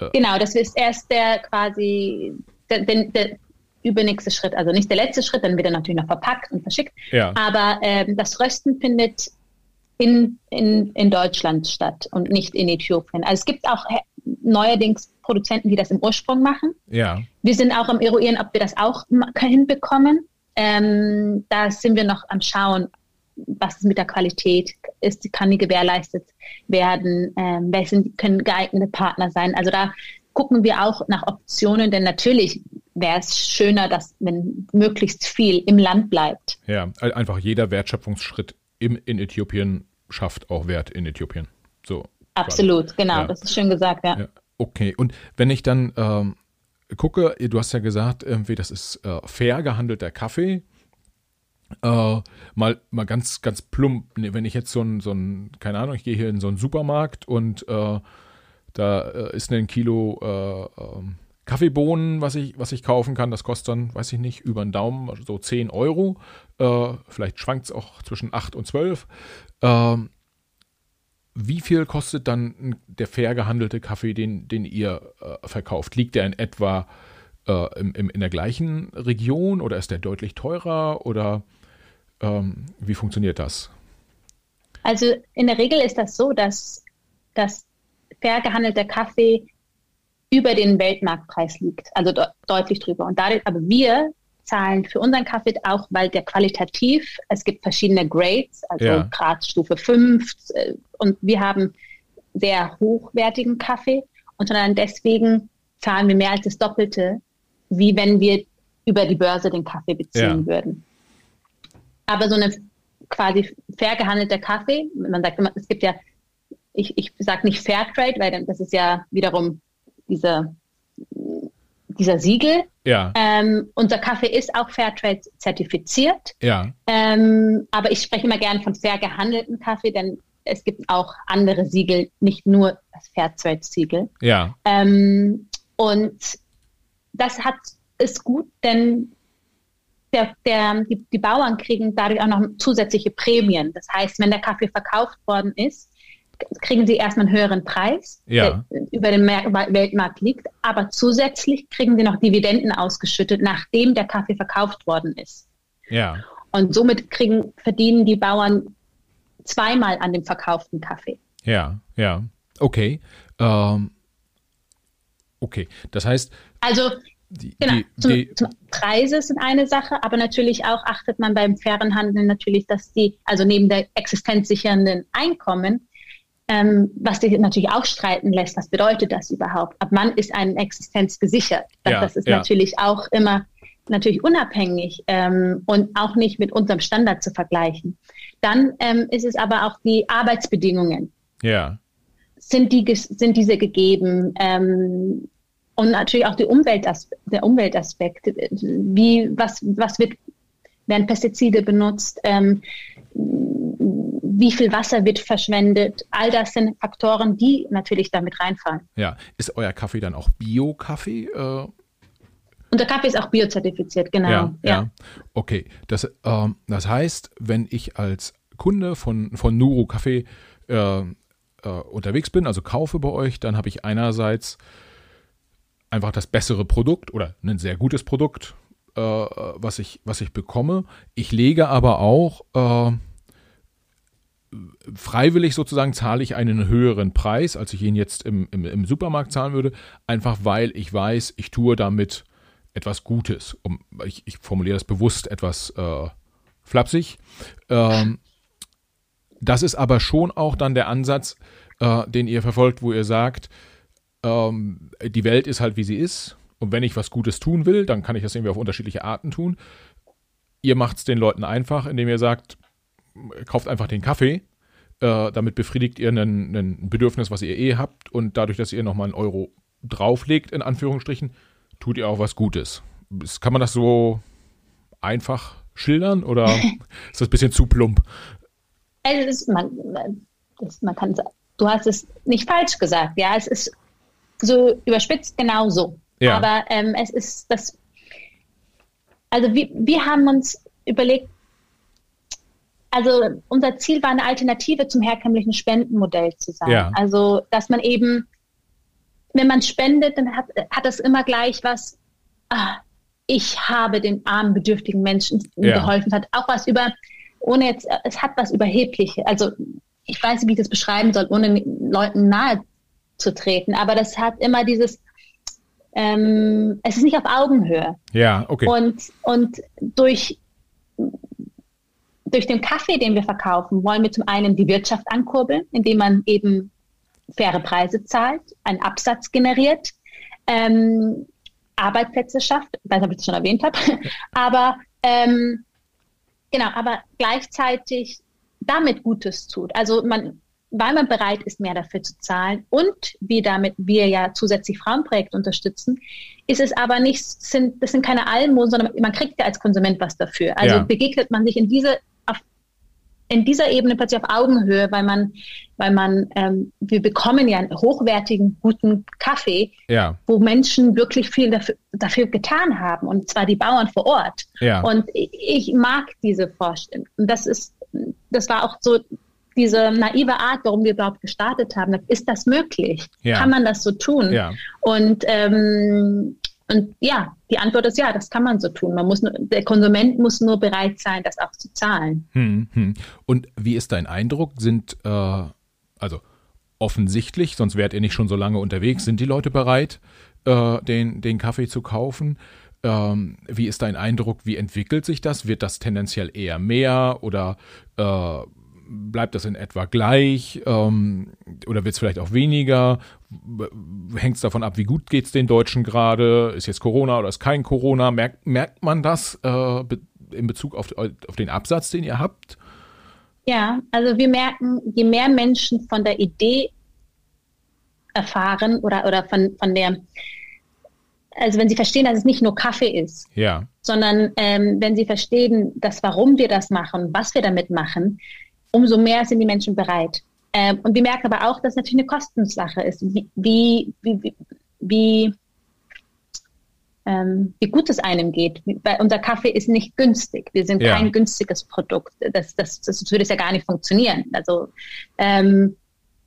Äh, genau, das ist erst der quasi der, der, der übernächste Schritt. Also nicht der letzte Schritt, dann wird er natürlich noch verpackt und verschickt. Ja. Aber ähm, das Rösten findet in, in, in Deutschland statt und nicht in Äthiopien. Also es gibt auch neuerdings Produzenten, die das im Ursprung machen. Ja. Wir sind auch am Eruieren, ob wir das auch hinbekommen. Ähm, da sind wir noch am Schauen, was ist mit der Qualität ist, kann die gewährleistet werden, ähm, wer sind, können geeignete Partner sein. Also da gucken wir auch nach Optionen, denn natürlich wäre es schöner, dass wenn möglichst viel im Land bleibt. Ja, einfach jeder Wertschöpfungsschritt im, in Äthiopien schafft auch Wert in Äthiopien. So. Absolut, quasi. genau, ja. das ist schön gesagt, ja. ja. Okay, und wenn ich dann ähm, gucke, du hast ja gesagt, irgendwie, das ist äh, fair gehandelter Kaffee. Äh, mal, mal ganz, ganz plump, wenn ich jetzt so ein, so ein, keine Ahnung, ich gehe hier in so einen Supermarkt und äh, da äh, ist ein Kilo äh, ähm, Kaffeebohnen, was ich, was ich kaufen kann, das kostet dann, weiß ich nicht, über den Daumen, also so 10 Euro. Äh, vielleicht schwankt es auch zwischen 8 und 12. Ähm, wie viel kostet dann der fair gehandelte Kaffee, den, den ihr äh, verkauft? Liegt der in etwa äh, im, im, in der gleichen Region oder ist der deutlich teurer oder ähm, wie funktioniert das? Also in der Regel ist das so, dass, dass fair gehandelter Kaffee über den Weltmarktpreis liegt, also de deutlich drüber. Und dadurch, aber wir zahlen für unseren Kaffee auch, weil der qualitativ, es gibt verschiedene Grades, also ja. Gradstufe 5 äh, und wir haben sehr hochwertigen Kaffee und sondern deswegen zahlen wir mehr als das Doppelte, wie wenn wir über die Börse den Kaffee beziehen ja. würden. Aber so eine quasi fair gehandelter Kaffee, man sagt immer, es gibt ja, ich, ich sage nicht Fairtrade, weil das ist ja wiederum diese dieser Siegel. Ja. Ähm, unser Kaffee ist auch Fairtrade zertifiziert. Ja. Ähm, aber ich spreche immer gerne von fair gehandelten Kaffee, denn es gibt auch andere Siegel, nicht nur das Fairtrade-Siegel. Ja. Ähm, und das hat ist gut, denn der, der, die, die Bauern kriegen dadurch auch noch zusätzliche Prämien. Das heißt, wenn der Kaffee verkauft worden ist, kriegen sie erstmal einen höheren Preis, ja. der über dem Weltmarkt liegt, aber zusätzlich kriegen sie noch Dividenden ausgeschüttet, nachdem der Kaffee verkauft worden ist. Ja. Und somit kriegen, verdienen die Bauern zweimal an dem verkauften Kaffee. Ja, ja. Okay. Ähm, okay. Das heißt. Also die, genau, die, zum, die, zum Preise sind eine Sache, aber natürlich auch achtet man beim fairen Handel natürlich, dass die, also neben der existenzsichernden Einkommen, ähm, was sich natürlich auch streiten lässt, was bedeutet das überhaupt? Ab wann ist eine Existenz gesichert? Das, ja, das ist ja. natürlich auch immer natürlich unabhängig ähm, und auch nicht mit unserem Standard zu vergleichen. Dann ähm, ist es aber auch die Arbeitsbedingungen. Ja. Sind, die, sind diese gegeben? Ähm, und natürlich auch die Umweltaspe der Umweltaspekt. Wie, was, was wird, werden Pestizide benutzt? Ähm, wie viel Wasser wird verschwendet. All das sind Faktoren, die natürlich damit reinfallen. Ja, ist euer Kaffee dann auch Bio-Kaffee? Äh? Unser Kaffee ist auch biozertifiziert, genau. Ja, ja. ja. okay. Das, ähm, das heißt, wenn ich als Kunde von, von Nuro Kaffee äh, äh, unterwegs bin, also kaufe bei euch, dann habe ich einerseits einfach das bessere Produkt oder ein sehr gutes Produkt, äh, was, ich, was ich bekomme. Ich lege aber auch äh, freiwillig sozusagen zahle ich einen höheren Preis, als ich ihn jetzt im, im, im, Supermarkt zahlen würde, einfach weil ich weiß, ich tue damit etwas Gutes. Um, ich, ich formuliere das bewusst etwas äh, flapsig. Ähm, das ist aber schon auch dann der Ansatz, äh, den ihr verfolgt, wo ihr sagt, ähm, die Welt ist halt wie sie ist. Und wenn ich was Gutes tun will, dann kann ich das irgendwie auf unterschiedliche Arten tun. Ihr macht es den Leuten einfach, indem ihr sagt, kauft einfach den Kaffee. Äh, damit befriedigt ihr ein Bedürfnis, was ihr eh habt. Und dadurch, dass ihr nochmal einen Euro drauflegt, in Anführungsstrichen, tut ihr auch was Gutes. Kann man das so einfach schildern oder (laughs) ist das ein bisschen zu plump? Also ist, man, das, man kann du hast es nicht falsch gesagt, ja, es ist so überspitzt genau so. Ja. Aber ähm, es ist das, also wir, wir haben uns überlegt, also unser Ziel war eine Alternative zum herkömmlichen Spendenmodell zu sein. Ja. Also, dass man eben, wenn man spendet, dann hat, hat das immer gleich was, ah, ich habe den armen, bedürftigen Menschen ja. geholfen, hat auch was über, ohne jetzt, es hat was Überhebliche. Also, ich weiß nicht, wie ich das beschreiben soll, ohne Leuten nahe zu treten, aber das hat immer dieses, ähm, es ist nicht auf Augenhöhe. Ja, okay. Und, und durch durch den Kaffee, den wir verkaufen, wollen wir zum einen die Wirtschaft ankurbeln, indem man eben faire Preise zahlt, einen Absatz generiert, ähm, Arbeitsplätze schafft, weiß nicht, ob ich das schon erwähnt habe, (laughs) aber ähm, genau, aber gleichzeitig damit Gutes tut. Also man, weil man bereit ist, mehr dafür zu zahlen und wir damit, wir ja zusätzlich Frauenprojekte unterstützen, ist es aber nicht, sind, das sind keine Almosen, sondern man kriegt ja als Konsument was dafür. Also ja. begegnet man sich in diese in dieser Ebene plötzlich auf Augenhöhe, weil man, weil man, ähm, wir bekommen ja einen hochwertigen, guten Kaffee, ja. wo Menschen wirklich viel dafür, dafür getan haben, und zwar die Bauern vor Ort. Ja. Und ich, ich mag diese Vorstellung. Und das ist, das war auch so diese naive Art, warum wir überhaupt gestartet haben. Ist das möglich? Ja. Kann man das so tun? Ja. Und ähm, und ja, die Antwort ist ja, das kann man so tun. Man muss nur, der Konsument muss nur bereit sein, das auch zu zahlen. Hm, hm. Und wie ist dein Eindruck? Sind, äh, also offensichtlich, sonst wärt ihr nicht schon so lange unterwegs, sind die Leute bereit, äh, den, den Kaffee zu kaufen? Äh, Ähm, wie ist dein Eindruck? Wie entwickelt sich das? Wird das tendenziell eher mehr oder äh, bleibt das in etwa gleich ähm, oder wird es vielleicht auch weniger? Hängt es davon ab, wie gut geht es den Deutschen gerade? Ist jetzt Corona oder ist kein Corona? Merkt, merkt man das äh, in Bezug auf, auf den Absatz, den ihr habt? Ja, also wir merken, je mehr Menschen von der Idee erfahren oder, oder von, von der, also wenn sie verstehen, dass es nicht nur Kaffee ist, ja. sondern ähm, wenn sie verstehen, dass warum wir das machen, was wir damit machen, umso mehr sind die Menschen bereit. Ähm, und wir merken aber auch, dass es natürlich eine Kostensache ist, wie, wie, wie, wie, ähm, wie gut es einem geht. Weil unser Kaffee ist nicht günstig. Wir sind ja. kein günstiges Produkt. Das, das, das würde es ja gar nicht funktionieren. Also, ähm,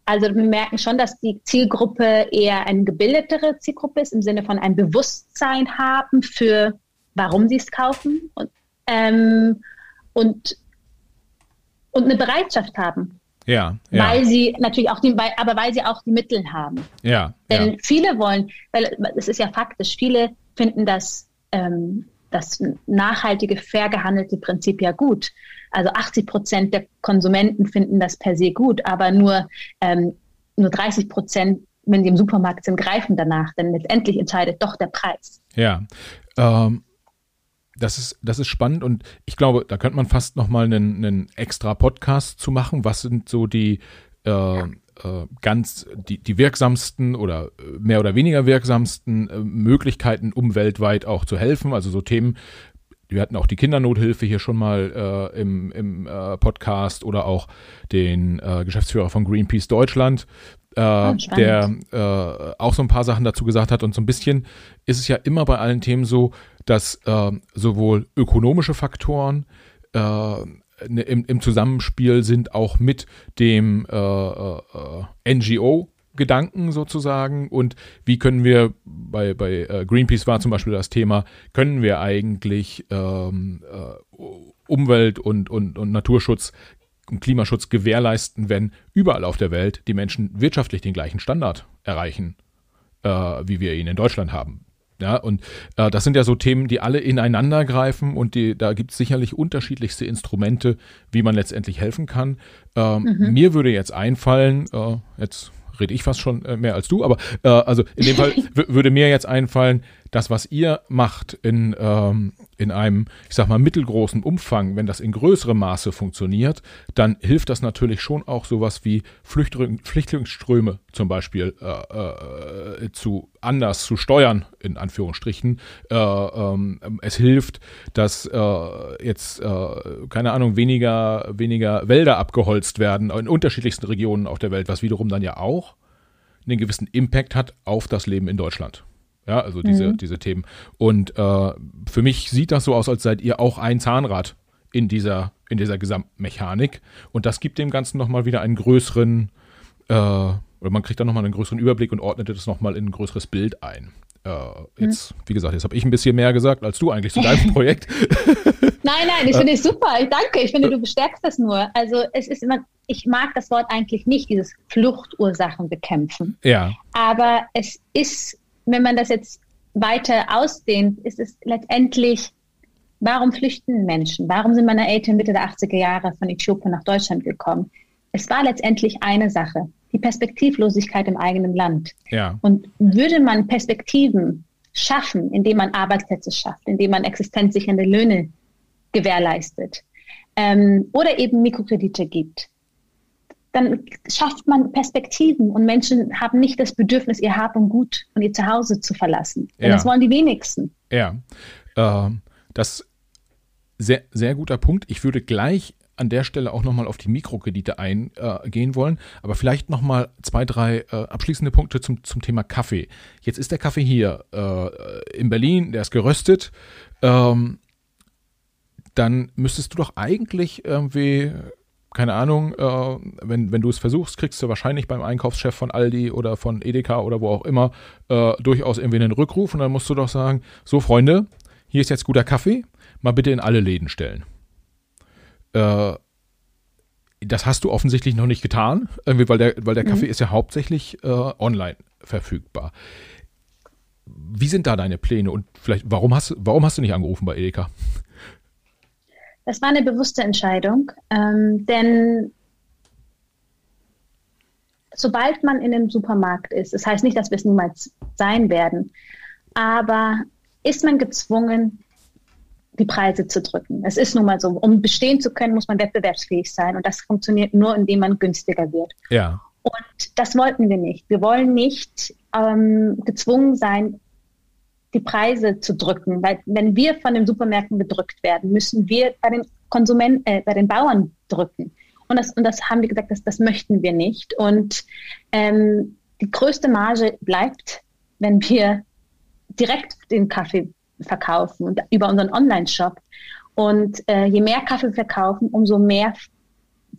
also wir merken schon, dass die Zielgruppe eher eine gebildetere Zielgruppe ist, im Sinne von ein Bewusstsein haben für, warum sie es kaufen und, ähm, und und eine Bereitschaft haben. Ja, ja. Weil sie natürlich auch die, aber weil sie auch die Mittel haben. Ja. Denn ja. viele wollen, weil es ist ja faktisch, viele finden das, ähm, das nachhaltige, fair gehandelte Prinzip ja gut. Also 80 Prozent der Konsumenten finden das per se gut, aber nur, ähm, nur 30 Prozent, wenn sie im Supermarkt sind, greifen danach, denn letztendlich entscheidet doch der Preis. Ja. Ähm, das ist, das ist spannend und ich glaube, da könnte man fast nochmal einen, einen extra Podcast zu machen. Was sind so die äh, äh, ganz die, die wirksamsten oder äh, mehr oder weniger wirksamsten äh, Möglichkeiten, um weltweit auch zu helfen? Also so Themen, wir hatten auch die Kindernothilfe hier schon mal äh, im, im äh, Podcast oder auch den äh, Geschäftsführer von Greenpeace Deutschland, oh, der äh, auch so ein paar Sachen dazu gesagt hat. Und so ein bisschen ist es ja immer bei allen Themen so, dass äh, sowohl ökonomische Faktoren äh, ne, im, im, Zusammenspiel sind auch mit dem äh, äh, NGO. Gedanken sozusagen und wie können wir, bei, bei äh, Greenpeace war zum Beispiel das Thema, können wir eigentlich ähm, äh, Umwelt- und, und, und Naturschutz und Klimaschutz gewährleisten, wenn überall auf der Welt die Menschen wirtschaftlich den gleichen Standard erreichen, äh, wie wir ihn in Deutschland haben. Ja, und äh, das sind ja so Themen, die alle ineinander greifen und die, da gibt es sicherlich unterschiedlichste Instrumente, wie man letztendlich helfen kann. Ähm, mhm. Mir würde jetzt einfallen, äh, jetzt rede ich fast schon äh, mehr als du, aber äh, also in dem Fall (laughs) würde mir jetzt einfallen, das, was ihr macht in, ähm, in einem, ich sag mal, mittelgroßen Umfang, wenn das in größerem Maße funktioniert, dann hilft das natürlich schon auch sowas wie Flüchtling, Flüchtlingsströme zum Beispiel äh, äh, zu anders zu steuern, in Anführungsstrichen. Äh, ähm, es hilft, dass äh, jetzt, äh, keine Ahnung, weniger, weniger Wälder abgeholzt werden in unterschiedlichsten Regionen auf der Welt, was wiederum dann ja auch einen gewissen Impact hat auf das Leben in Deutschland. Ja, also diese, mhm. diese Themen. Und äh, für mich sieht das so aus, als seid ihr auch ein Zahnrad in dieser, in dieser Gesamtmechanik. Und das gibt dem Ganzen nochmal wieder einen größeren, äh, oder man kriegt dann nochmal einen größeren Überblick und ordnet das nochmal in ein größeres Bild ein. Äh, jetzt, wie gesagt, jetzt habe ich ein bisschen mehr gesagt als du eigentlich zu deinem (laughs) Projekt. (laughs) nein, nein, ich finde es super. Ich danke. Ich finde, du bestärkst das nur. Also es ist immer, ich mag das Wort eigentlich nicht, dieses Fluchtursachen bekämpfen. Ja. Aber es ist wenn man das jetzt weiter ausdehnt, ist es letztendlich, warum flüchten Menschen? Warum sind meine Eltern Mitte der 80er Jahre von Äthiopien nach Deutschland gekommen? Es war letztendlich eine Sache, die Perspektivlosigkeit im eigenen Land. Ja. Und würde man Perspektiven schaffen, indem man Arbeitsplätze schafft, indem man existenzsichernde Löhne gewährleistet ähm, oder eben Mikrokredite gibt, dann schafft man Perspektiven und Menschen haben nicht das Bedürfnis, ihr Hab und Gut und ihr Zuhause zu verlassen. Denn ja. das wollen die wenigsten. Ja, äh, das sehr, sehr guter Punkt. Ich würde gleich an der Stelle auch nochmal auf die Mikrokredite eingehen äh, wollen, aber vielleicht nochmal zwei, drei äh, abschließende Punkte zum, zum Thema Kaffee. Jetzt ist der Kaffee hier äh, in Berlin, der ist geröstet. Ähm, dann müsstest du doch eigentlich irgendwie keine Ahnung, äh, wenn, wenn du es versuchst, kriegst du wahrscheinlich beim Einkaufschef von Aldi oder von Edeka oder wo auch immer äh, durchaus irgendwie einen Rückruf und dann musst du doch sagen, so Freunde, hier ist jetzt guter Kaffee, mal bitte in alle Läden stellen. Äh, das hast du offensichtlich noch nicht getan, irgendwie, weil der, weil der mhm. Kaffee ist ja hauptsächlich äh, online verfügbar. wie sind da deine Pläne und vielleicht, warum hast, warum hast du nicht angerufen bei Edeka? Das war eine bewusste Entscheidung, ähm, denn sobald man in einem Supermarkt ist, das heißt nicht, dass wir es niemals sein werden, aber ist man gezwungen, die Preise zu drücken. Es ist nun mal so. Um bestehen zu können, muss man wettbewerbsfähig sein. Und das funktioniert nur, indem man günstiger wird. Ja. Und das wollten wir nicht. Wir wollen nicht ähm, gezwungen sein, die Preise zu drücken. Weil wenn wir von den Supermärkten gedrückt werden, müssen wir bei den Konsumenten, äh, bei den Bauern drücken. Und das, und das haben wir gesagt, das, das möchten wir nicht. Und ähm, die größte Marge bleibt, wenn wir direkt den Kaffee verkaufen und über unseren Online-Shop. Und äh, je mehr Kaffee verkaufen, umso mehr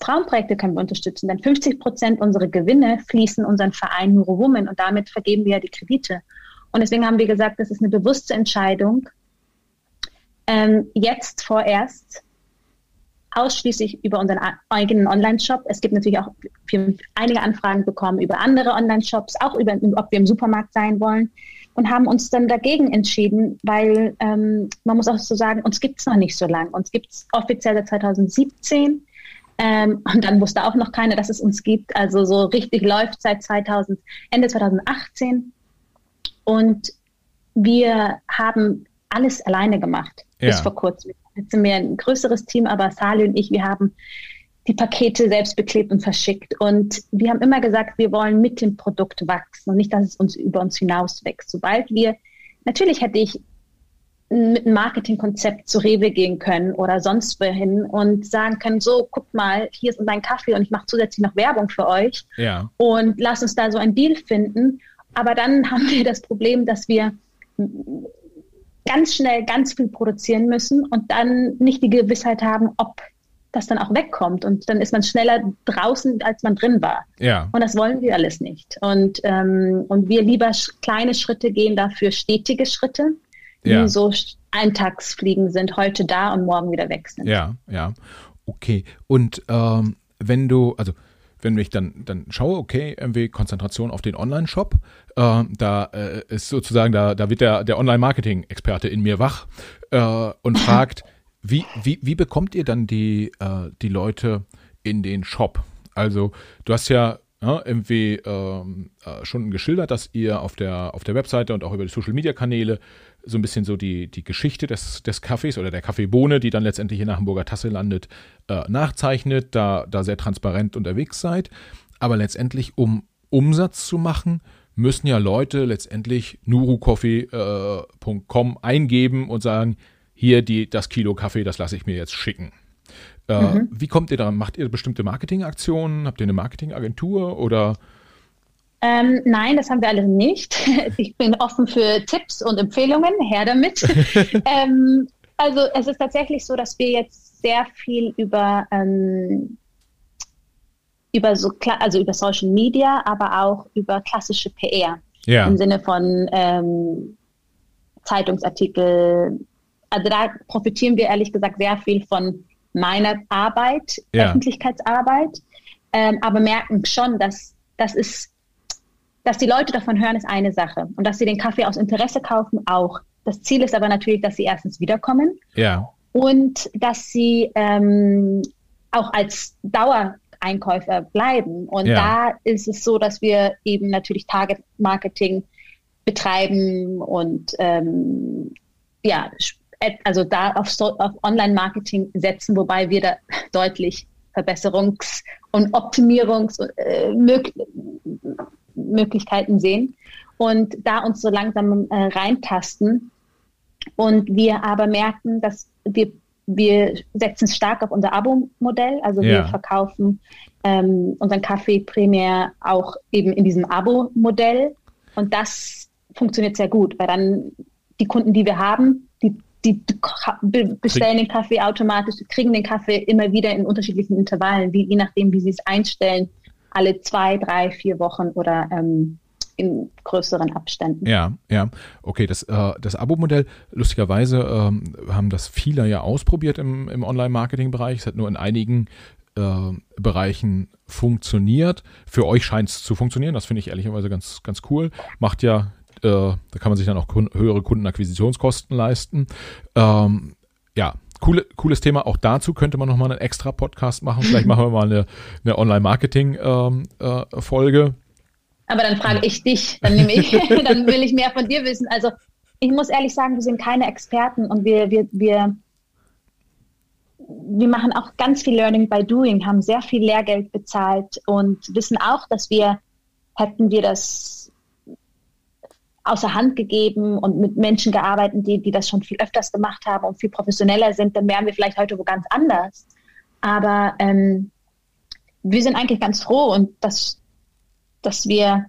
Frauenprojekte können wir unterstützen. Denn 50 Prozent unserer Gewinne fließen unseren Verein Neuro Women und damit vergeben wir ja die Kredite. Und deswegen haben wir gesagt, das ist eine bewusste Entscheidung, ähm, jetzt vorerst ausschließlich über unseren eigenen Online-Shop. Es gibt natürlich auch einige Anfragen bekommen über andere Online-Shops, auch über, ob wir im Supermarkt sein wollen und haben uns dann dagegen entschieden, weil ähm, man muss auch so sagen, uns gibt es noch nicht so lange. Uns gibt es offiziell seit 2017 ähm, und dann wusste auch noch keiner, dass es uns gibt. Also so richtig läuft seit 2000, Ende 2018 und wir haben alles alleine gemacht ja. bis vor kurzem. Jetzt sind wir ein größeres Team, aber Sali und ich, wir haben die Pakete selbst beklebt und verschickt. Und wir haben immer gesagt, wir wollen mit dem Produkt wachsen und nicht, dass es uns über uns hinaus wächst. Sobald wir, natürlich hätte ich mit einem Marketingkonzept zu Rewe gehen können oder sonst wohin und sagen können, so, guck mal, hier ist mein Kaffee und ich mache zusätzlich noch Werbung für euch. Ja. Und lass uns da so einen Deal finden. Aber dann haben wir das Problem, dass wir ganz schnell ganz viel produzieren müssen und dann nicht die Gewissheit haben, ob das dann auch wegkommt und dann ist man schneller draußen, als man drin war. Ja. Und das wollen wir alles nicht. Und, ähm, und wir lieber sch kleine Schritte gehen dafür stetige Schritte, die ja. so Eintagsfliegen sind, heute da und morgen wieder weg sind. Ja, ja. Okay. Und ähm, wenn du, also wenn ich dann, dann schaue, okay, irgendwie Konzentration auf den Online-Shop, äh, da äh, ist sozusagen, da, da wird der, der Online-Marketing-Experte in mir wach äh, und fragt, wie, wie, wie bekommt ihr dann die, äh, die Leute in den Shop? Also, du hast ja ja, irgendwie ähm, äh, schon geschildert, dass ihr auf der, auf der Webseite und auch über die Social Media Kanäle so ein bisschen so die, die Geschichte des, des Kaffees oder der Kaffeebohne, die dann letztendlich in der Hamburger Tasse landet, äh, nachzeichnet, da, da sehr transparent unterwegs seid. Aber letztendlich, um Umsatz zu machen, müssen ja Leute letztendlich nurucoffee.com äh, eingeben und sagen, hier die, das Kilo Kaffee, das lasse ich mir jetzt schicken. Äh, mhm. Wie kommt ihr da? Macht ihr bestimmte Marketingaktionen? Habt ihr eine Marketingagentur oder? Ähm, nein, das haben wir alle nicht. (laughs) Ich bin offen für Tipps und Empfehlungen. Her damit. (laughs) ähm, also es ist tatsächlich so, dass wir jetzt sehr viel über ähm, über so also über Social Media, aber auch über klassische PR ja. im Sinne von ähm, Zeitungsartikel, also da profitieren wir ehrlich gesagt sehr viel von meiner Arbeit, ja. Öffentlichkeitsarbeit, ähm, aber merken schon, dass das ist, dass die Leute davon hören, ist eine Sache und dass sie den Kaffee aus Interesse kaufen auch. Das Ziel ist aber natürlich, dass sie erstens wiederkommen ja. und dass sie ähm, auch als Dauereinkäufer bleiben. Und ja. da ist es so, dass wir eben natürlich Target Marketing betreiben und ähm, ja, also da auf, auf Online-Marketing setzen, wobei wir da deutlich Verbesserungs- und Optimierungsmöglichkeiten äh, sehen und da uns so langsam äh, reintasten. Und wir aber merken, dass wir, wir setzen stark auf unser Abo-Modell. Also ja. wir verkaufen ähm, unseren Kaffee primär auch eben in diesem Abo-Modell. Und das funktioniert sehr gut, weil dann die Kunden, die wir haben, die die bestellen den Kaffee automatisch, kriegen den Kaffee immer wieder in unterschiedlichen Intervallen, wie, je nachdem, wie sie es einstellen, alle zwei, drei, vier Wochen oder ähm, in größeren Abständen. Ja, ja. Okay, das, äh, das Abo-Modell, lustigerweise ähm, haben das viele ja ausprobiert im, im Online-Marketing-Bereich. Es hat nur in einigen äh, Bereichen funktioniert. Für euch scheint es zu funktionieren. Das finde ich ehrlicherweise ganz, ganz cool. Macht ja äh, da kann man sich dann auch höhere Kundenakquisitionskosten leisten. Ähm, ja, coole, cooles Thema. Auch dazu könnte man nochmal einen extra Podcast machen. Vielleicht machen wir mal eine, eine Online-Marketing-Folge. Ähm, äh, Aber dann frage ich dich, dann nehme ich, (laughs) dann will ich mehr von dir wissen. Also ich muss ehrlich sagen, wir sind keine Experten und wir, wir, wir, wir machen auch ganz viel Learning by Doing, haben sehr viel Lehrgeld bezahlt und wissen auch, dass wir, hätten wir das außer Hand gegeben und mit Menschen gearbeitet, die, die das schon viel öfters gemacht haben und viel professioneller sind, dann wären wir vielleicht heute wo ganz anders. Aber ähm, wir sind eigentlich ganz froh und dass, dass wir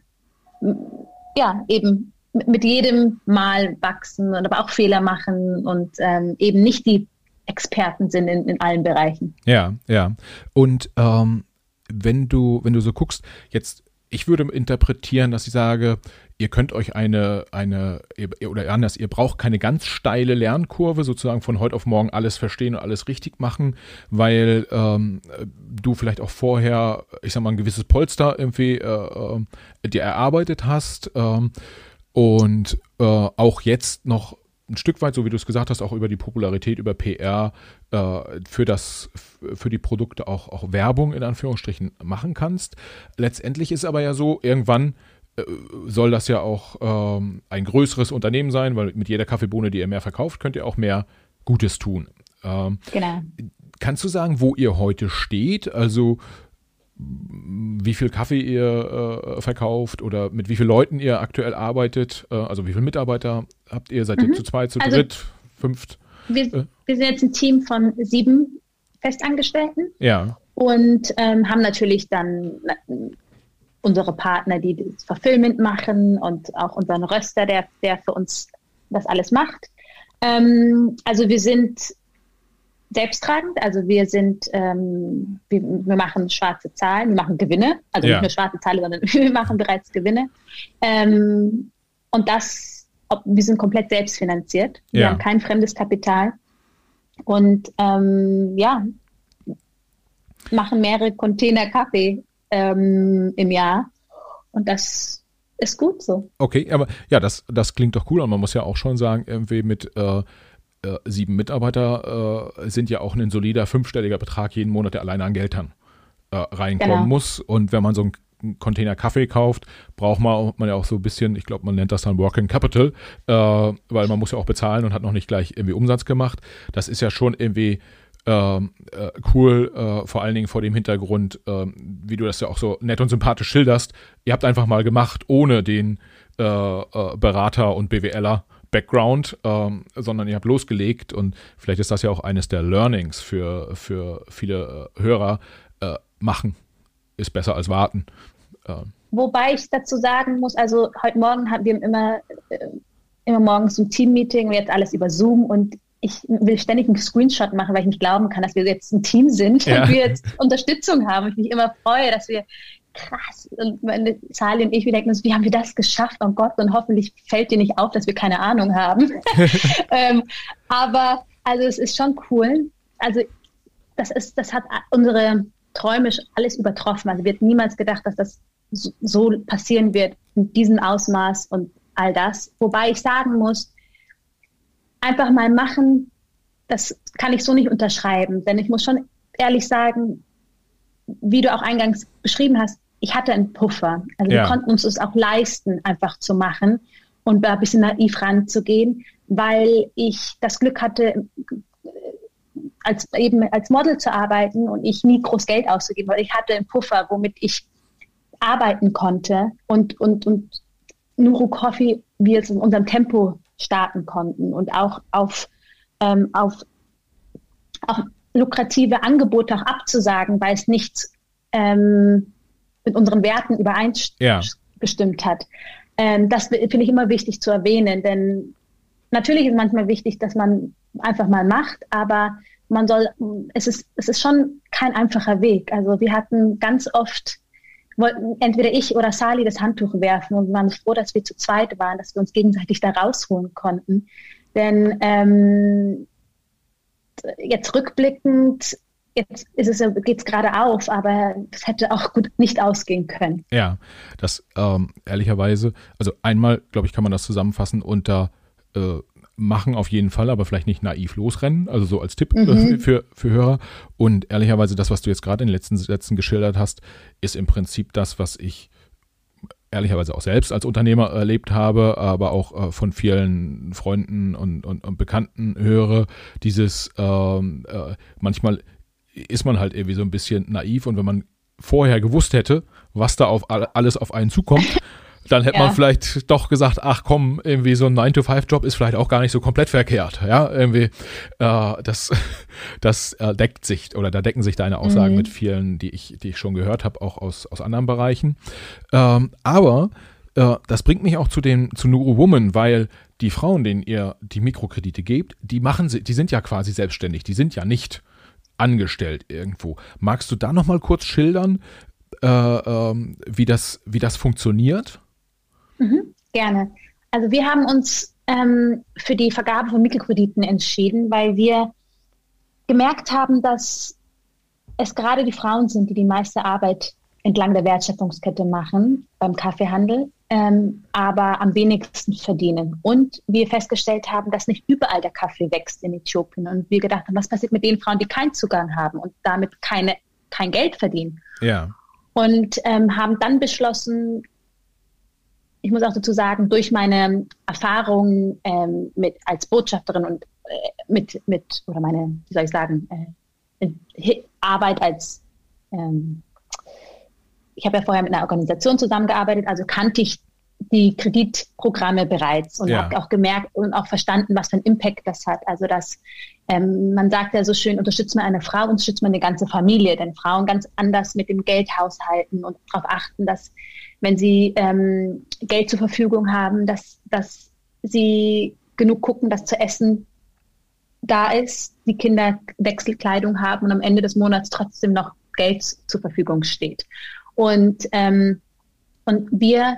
ja eben mit jedem Mal wachsen und aber auch Fehler machen und ähm, eben nicht die Experten sind in, in allen Bereichen. Ja, ja. Und ähm, wenn du, wenn du so guckst, jetzt, ich würde interpretieren, dass ich sage, ihr könnt euch eine, eine, oder anders, ihr braucht keine ganz steile Lernkurve, sozusagen von heute auf morgen alles verstehen und alles richtig machen, weil ähm, du vielleicht auch vorher, ich sag mal, ein gewisses Polster irgendwie äh, äh, dir erarbeitet hast. Ähm, und äh, auch jetzt noch ein Stück weit, so wie du es gesagt hast, auch über die Popularität, über PR äh, für das, für die Produkte auch, auch Werbung in Anführungsstrichen machen kannst. Letztendlich ist aber ja so, irgendwann äh, soll das ja auch ähm, ein größeres Unternehmen sein, weil mit jeder Kaffeebohne, die ihr mehr verkauft, könnt ihr auch mehr Gutes tun. Ähm, genau. Kannst du sagen, wo ihr heute steht? Also wie viel Kaffee ihr äh, verkauft oder mit wie vielen Leuten ihr aktuell arbeitet. Äh, also wie viele Mitarbeiter habt ihr? Seid mhm. ihr zu zweit, zu also dritt, fünft? Wir, äh? wir, sind jetzt ein Team von sieben Festangestellten. Ja. Und ähm, haben natürlich dann unsere Partner, die das Fulfillment machen und auch unseren Röster, der, der für uns das alles macht. Ähm, also wir sind selbsttragend. Also wir sind, ähm, wir, wir, machen schwarze Zahlen, wir machen Gewinne, also ja. nicht nur schwarze Zahlen, sondern (laughs) wir machen bereits Gewinne. Ähm, und das, ob, wir sind komplett selbstfinanziert. Wir ja. haben kein fremdes Kapital. Und ähm, ja, machen mehrere Container Kaffee ähm, im Jahr. Und das ist gut so. Okay, aber ja, das, das klingt doch cool. Und man muss ja auch schon sagen, irgendwie mit äh, äh, sieben Mitarbeiter äh, sind ja auch ein solider fünfstelliger Betrag jeden Monat, der alleine an Geldern äh, reinkommen genau. muss. Und wenn man so einen Container Kaffee kauft, braucht man, man ja auch so ein bisschen, ich glaube, man nennt das dann Working Capital, äh, weil man muss ja auch bezahlen und hat noch nicht gleich irgendwie Umsatz gemacht. Das ist ja schon irgendwie ähm, äh, cool, vor allen Dingen vor dem Hintergrund, äh, wie du das ja auch so nett und sympathisch schilderst. Ihr habt einfach mal gemacht, ohne den Berater und BWLer Background, ähm, sondern ihr habt losgelegt und vielleicht ist das ja auch eines der Learnings für, für viele äh, Hörer. Äh, machen ist besser als warten. Ähm. Wobei ich dazu sagen muss, also heute Morgen haben wir immer, äh, immer morgens ein Team-Meeting und jetzt alles über Zoom und ich will ständig einen Screenshot machen, weil ich nicht glauben kann, dass wir jetzt ein Team sind ja. und wir jetzt Unterstützung haben. Ich mich immer freue, dass wir krass. Und meine Sali und ich, wir denken uns, wie haben wir das geschafft? Oh Gott, und hoffentlich fällt dir nicht auf, dass wir keine Ahnung haben. (laughs) ähm, aber also es ist schon cool. Also das ist, das hat unsere Träume alles übertroffen. Also wir hätten niemals gedacht, dass das so passieren wird in diesem Ausmaß und all das. Wobei ich sagen muss, einfach mal machen, das kann ich so nicht unterschreiben. Denn ich muss schon ehrlich sagen, wie du auch eingangs beschrieben hast, ich hatte einen Puffer. Also ja. wir konnten uns das auch leisten, einfach zu machen und ein bisschen naiv ranzugehen, weil ich das Glück hatte, als eben als Model zu arbeiten und ich nie groß Geld auszugeben, weil ich hatte einen Puffer, womit ich arbeiten konnte und, und, und Nuru Coffee wir es in unserem Tempo starten konnten und auch auf, ähm, auf, auf lukrative Angebote auch abzusagen, weil es nicht ähm, mit unseren Werten übereingestimmt ja. hat. Ähm, das finde ich immer wichtig zu erwähnen, denn natürlich ist manchmal wichtig, dass man einfach mal macht, aber man soll, es ist, es ist schon kein einfacher Weg. Also wir hatten ganz oft, wollten entweder ich oder Sali das Handtuch werfen und waren froh, dass wir zu zweit waren, dass wir uns gegenseitig da rausholen konnten. Denn ähm, jetzt rückblickend jetzt ist es geht's gerade auf, aber es hätte auch gut nicht ausgehen können. Ja, das ähm, ehrlicherweise, also einmal, glaube ich, kann man das zusammenfassen unter äh, machen auf jeden Fall, aber vielleicht nicht naiv losrennen, also so als Tipp äh, mhm. für, für Hörer. Und ehrlicherweise, das, was du jetzt gerade in den letzten Sätzen geschildert hast, ist im Prinzip das, was ich ehrlicherweise auch selbst als Unternehmer erlebt habe, aber auch äh, von vielen Freunden und, und, und Bekannten höre, dieses ähm, äh, manchmal ist man halt irgendwie so ein bisschen naiv und wenn man vorher gewusst hätte, was da auf alles auf einen zukommt, dann hätte ja. man vielleicht doch gesagt, ach komm, irgendwie so ein 9-to-5-Job ist vielleicht auch gar nicht so komplett verkehrt. Ja, irgendwie, äh, das, (laughs) das deckt sich oder da decken sich deine Aussagen mhm. mit vielen, die ich, die ich schon gehört habe, auch aus, aus anderen Bereichen. Ähm, aber äh, das bringt mich auch zu den, zu Nuru Woman, weil die Frauen, denen ihr die Mikrokredite gebt, die machen sie, die sind ja quasi selbstständig, die sind ja nicht angestellt irgendwo. Magst du da noch mal kurz schildern, äh, ähm, wie, das, wie das funktioniert? Mhm, gerne. Also wir haben uns ähm, für die Vergabe von Mikrokrediten entschieden, weil wir gemerkt haben, dass es gerade die Frauen sind, die die meiste Arbeit entlang der Wertschöpfungskette machen beim Kaffeehandel, ähm, aber am wenigsten verdienen. Und wir festgestellt haben, dass nicht überall der Kaffee wächst in Äthiopien. Und wir gedacht haben, was passiert mit den Frauen, die keinen Zugang haben und damit keine, kein Geld verdienen? Ja. Und ähm, haben dann beschlossen, ich muss auch dazu sagen, durch meine Erfahrung ähm, mit als Botschafterin und äh, mit, mit, oder meine, wie soll ich sagen, äh, Arbeit als, ähm, ich habe ja vorher mit einer Organisation zusammengearbeitet, also kannte ich die Kreditprogramme bereits und ja. habe auch gemerkt und auch verstanden, was für einen Impact das hat. Also dass ähm, man sagt ja so schön, unterstützt man eine Frau, unterstützt man eine ganze Familie, denn Frauen ganz anders mit dem Geld haushalten und darauf achten, dass wenn sie ähm, Geld zur Verfügung haben, dass, dass sie genug gucken, dass zu essen da ist, die Kinder Wechselkleidung haben und am Ende des Monats trotzdem noch Geld zur Verfügung steht. Und, ähm, und wir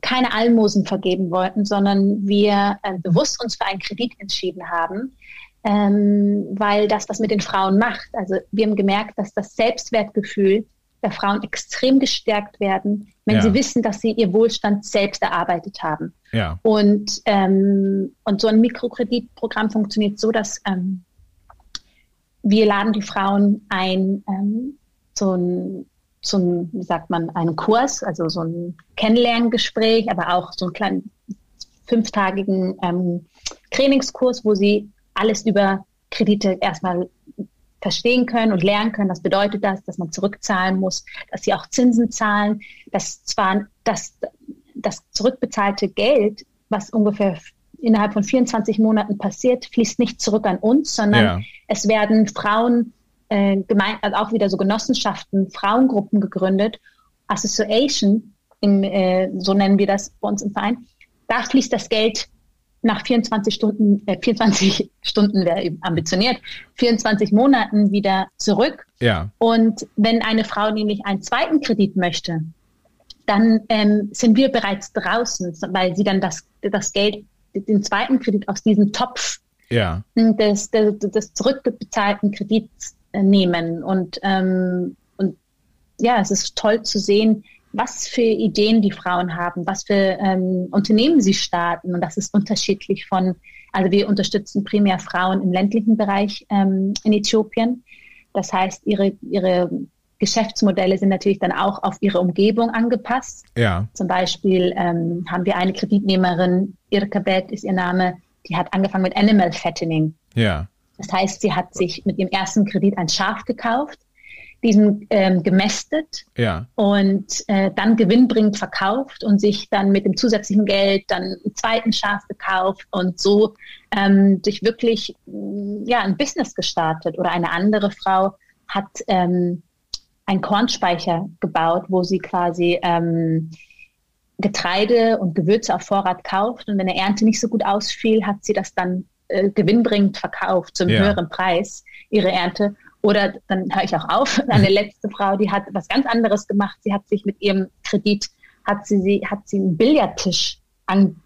keine Almosen vergeben wollten, sondern wir äh, bewusst uns für einen Kredit entschieden haben, ähm, weil das was mit den Frauen macht. Also wir haben gemerkt, dass das Selbstwertgefühl der Frauen extrem gestärkt werden, wenn ja. sie wissen, dass sie ihr Wohlstand selbst erarbeitet haben. Ja. Und, ähm, und so ein Mikrokreditprogramm funktioniert so, dass ähm, wir laden die Frauen ein, ähm, so ein, so ein, wie sagt man, einen Kurs, also so ein Kennenlerngespräch, aber auch so einen kleinen fünftagigen ähm, Trainingskurs, wo sie alles über Kredite erstmal verstehen können und lernen können. Was bedeutet das, dass man zurückzahlen muss, dass sie auch Zinsen zahlen, dass zwar das, das zurückbezahlte Geld, was ungefähr innerhalb von 24 Monaten passiert, fließt nicht zurück an uns, sondern ja. es werden Frauen, äh, gemein, also auch wieder so Genossenschaften, Frauengruppen gegründet, Association, in, äh, so nennen wir das bei uns im Verein. Da fließt das Geld nach 24 Stunden, äh, 24 (laughs) Stunden wäre ambitioniert, 24 Monaten wieder zurück. Ja. Und wenn eine Frau nämlich einen zweiten Kredit möchte, dann ähm, sind wir bereits draußen, weil sie dann das, das Geld, den zweiten Kredit aus diesem Topf ja. des, des, des zurückbezahlten Kredits äh, nehmen. Und, ähm, und ja, es ist toll zu sehen, was für Ideen die Frauen haben, was für ähm, Unternehmen sie starten. Und das ist unterschiedlich von, also wir unterstützen primär Frauen im ländlichen Bereich ähm, in Äthiopien. Das heißt, ihre, ihre Geschäftsmodelle sind natürlich dann auch auf ihre Umgebung angepasst. Ja. Zum Beispiel ähm, haben wir eine Kreditnehmerin, Irkabet ist ihr Name, die hat angefangen mit Animal Fattening. Ja. Das heißt, sie hat sich mit ihrem ersten Kredit ein Schaf gekauft diesen ähm, gemästet ja. und äh, dann gewinnbringend verkauft und sich dann mit dem zusätzlichen Geld dann einen zweiten Schaf gekauft und so ähm, sich wirklich mm, ja ein Business gestartet. Oder eine andere Frau hat ähm, einen Kornspeicher gebaut, wo sie quasi ähm, Getreide und Gewürze auf Vorrat kauft und wenn der Ernte nicht so gut ausfiel, hat sie das dann äh, gewinnbringend verkauft zum ja. höheren Preis, ihre Ernte oder dann höre ich auch auf. (laughs) Eine letzte Frau, die hat was ganz anderes gemacht. Sie hat sich mit ihrem Kredit, hat sie, sie hat sie einen Billardtisch an,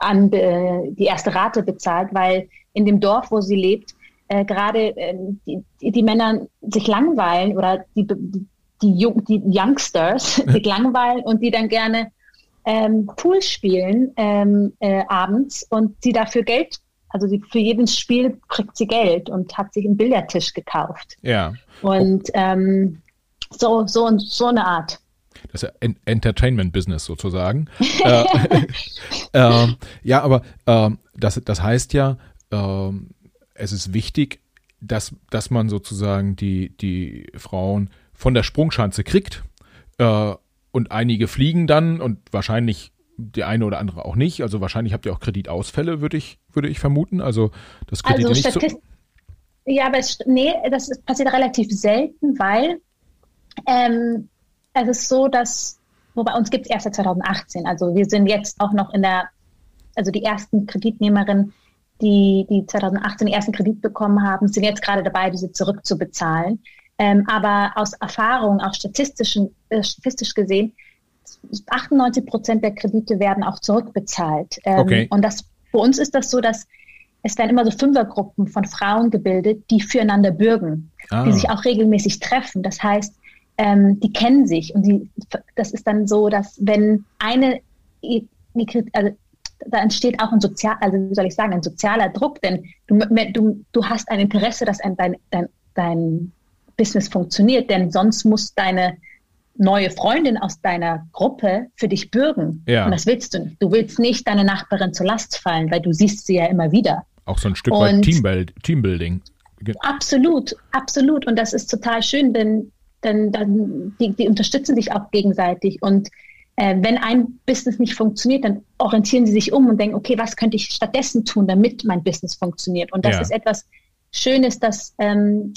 an die erste Rate bezahlt, weil in dem Dorf, wo sie lebt, äh, gerade äh, die, die, Männer sich langweilen oder die, die, die, die Youngsters (laughs) sich langweilen und die dann gerne ähm, Pool spielen ähm, äh, abends und sie dafür Geld, also sie, für jedes Spiel kriegt sie Geld und hat sich einen Billardtisch gekauft. Ja. Und ähm, so, so und so eine Art. Das ist ja Entertainment-Business sozusagen. äh, (laughs) äh, ja, aber äh, das, das heißt ja, ähm, es ist wichtig, dass, dass man sozusagen die, die Frauen von der Sprungschanze kriegt. Äh, und einige fliegen dann und wahrscheinlich die eine oder andere auch nicht. Also wahrscheinlich habt ihr auch Kreditausfälle, würde ich, würde ich vermuten. Also das Kredit also nicht so Ja, aber es, nee, das ist, passiert relativ selten, weil ähm, es ist so, dass, wobei uns gibt es erst seit 2018. Also wir sind jetzt auch noch in der, also die ersten Kreditnehmerinnen, die, die 2018 den ersten Kredit bekommen haben, sind jetzt gerade dabei, diese zurückzubezahlen. Ähm, aber aus Erfahrung, auch statistischen, äh, statistisch gesehen, 98 Prozent der Kredite werden auch zurückbezahlt. Ähm, okay. Und das, für uns ist das so, dass es werden immer so Fünfergruppen von Frauen gebildet, die füreinander bürgen, ah. die sich auch regelmäßig treffen. Das heißt, ähm, die kennen sich und die, das ist dann so, dass wenn eine, also da entsteht auch ein sozial, also wie soll ich sagen, ein sozialer Druck, denn du, du, du hast ein Interesse, dass ein, dein, dein, dein Business funktioniert, denn sonst muss deine neue Freundin aus deiner Gruppe für dich bürgen. Ja. Und das willst du nicht. Du willst nicht deine Nachbarin zur Last fallen, weil du siehst sie ja immer wieder. Auch so ein Stück weit Teambuild, Teambuilding. Absolut, absolut. Und das ist total schön, denn, denn dann, die, die unterstützen sich auch gegenseitig. Und äh, wenn ein Business nicht funktioniert, dann orientieren sie sich um und denken, okay, was könnte ich stattdessen tun, damit mein Business funktioniert? Und das ja. ist etwas Schönes, dass ähm,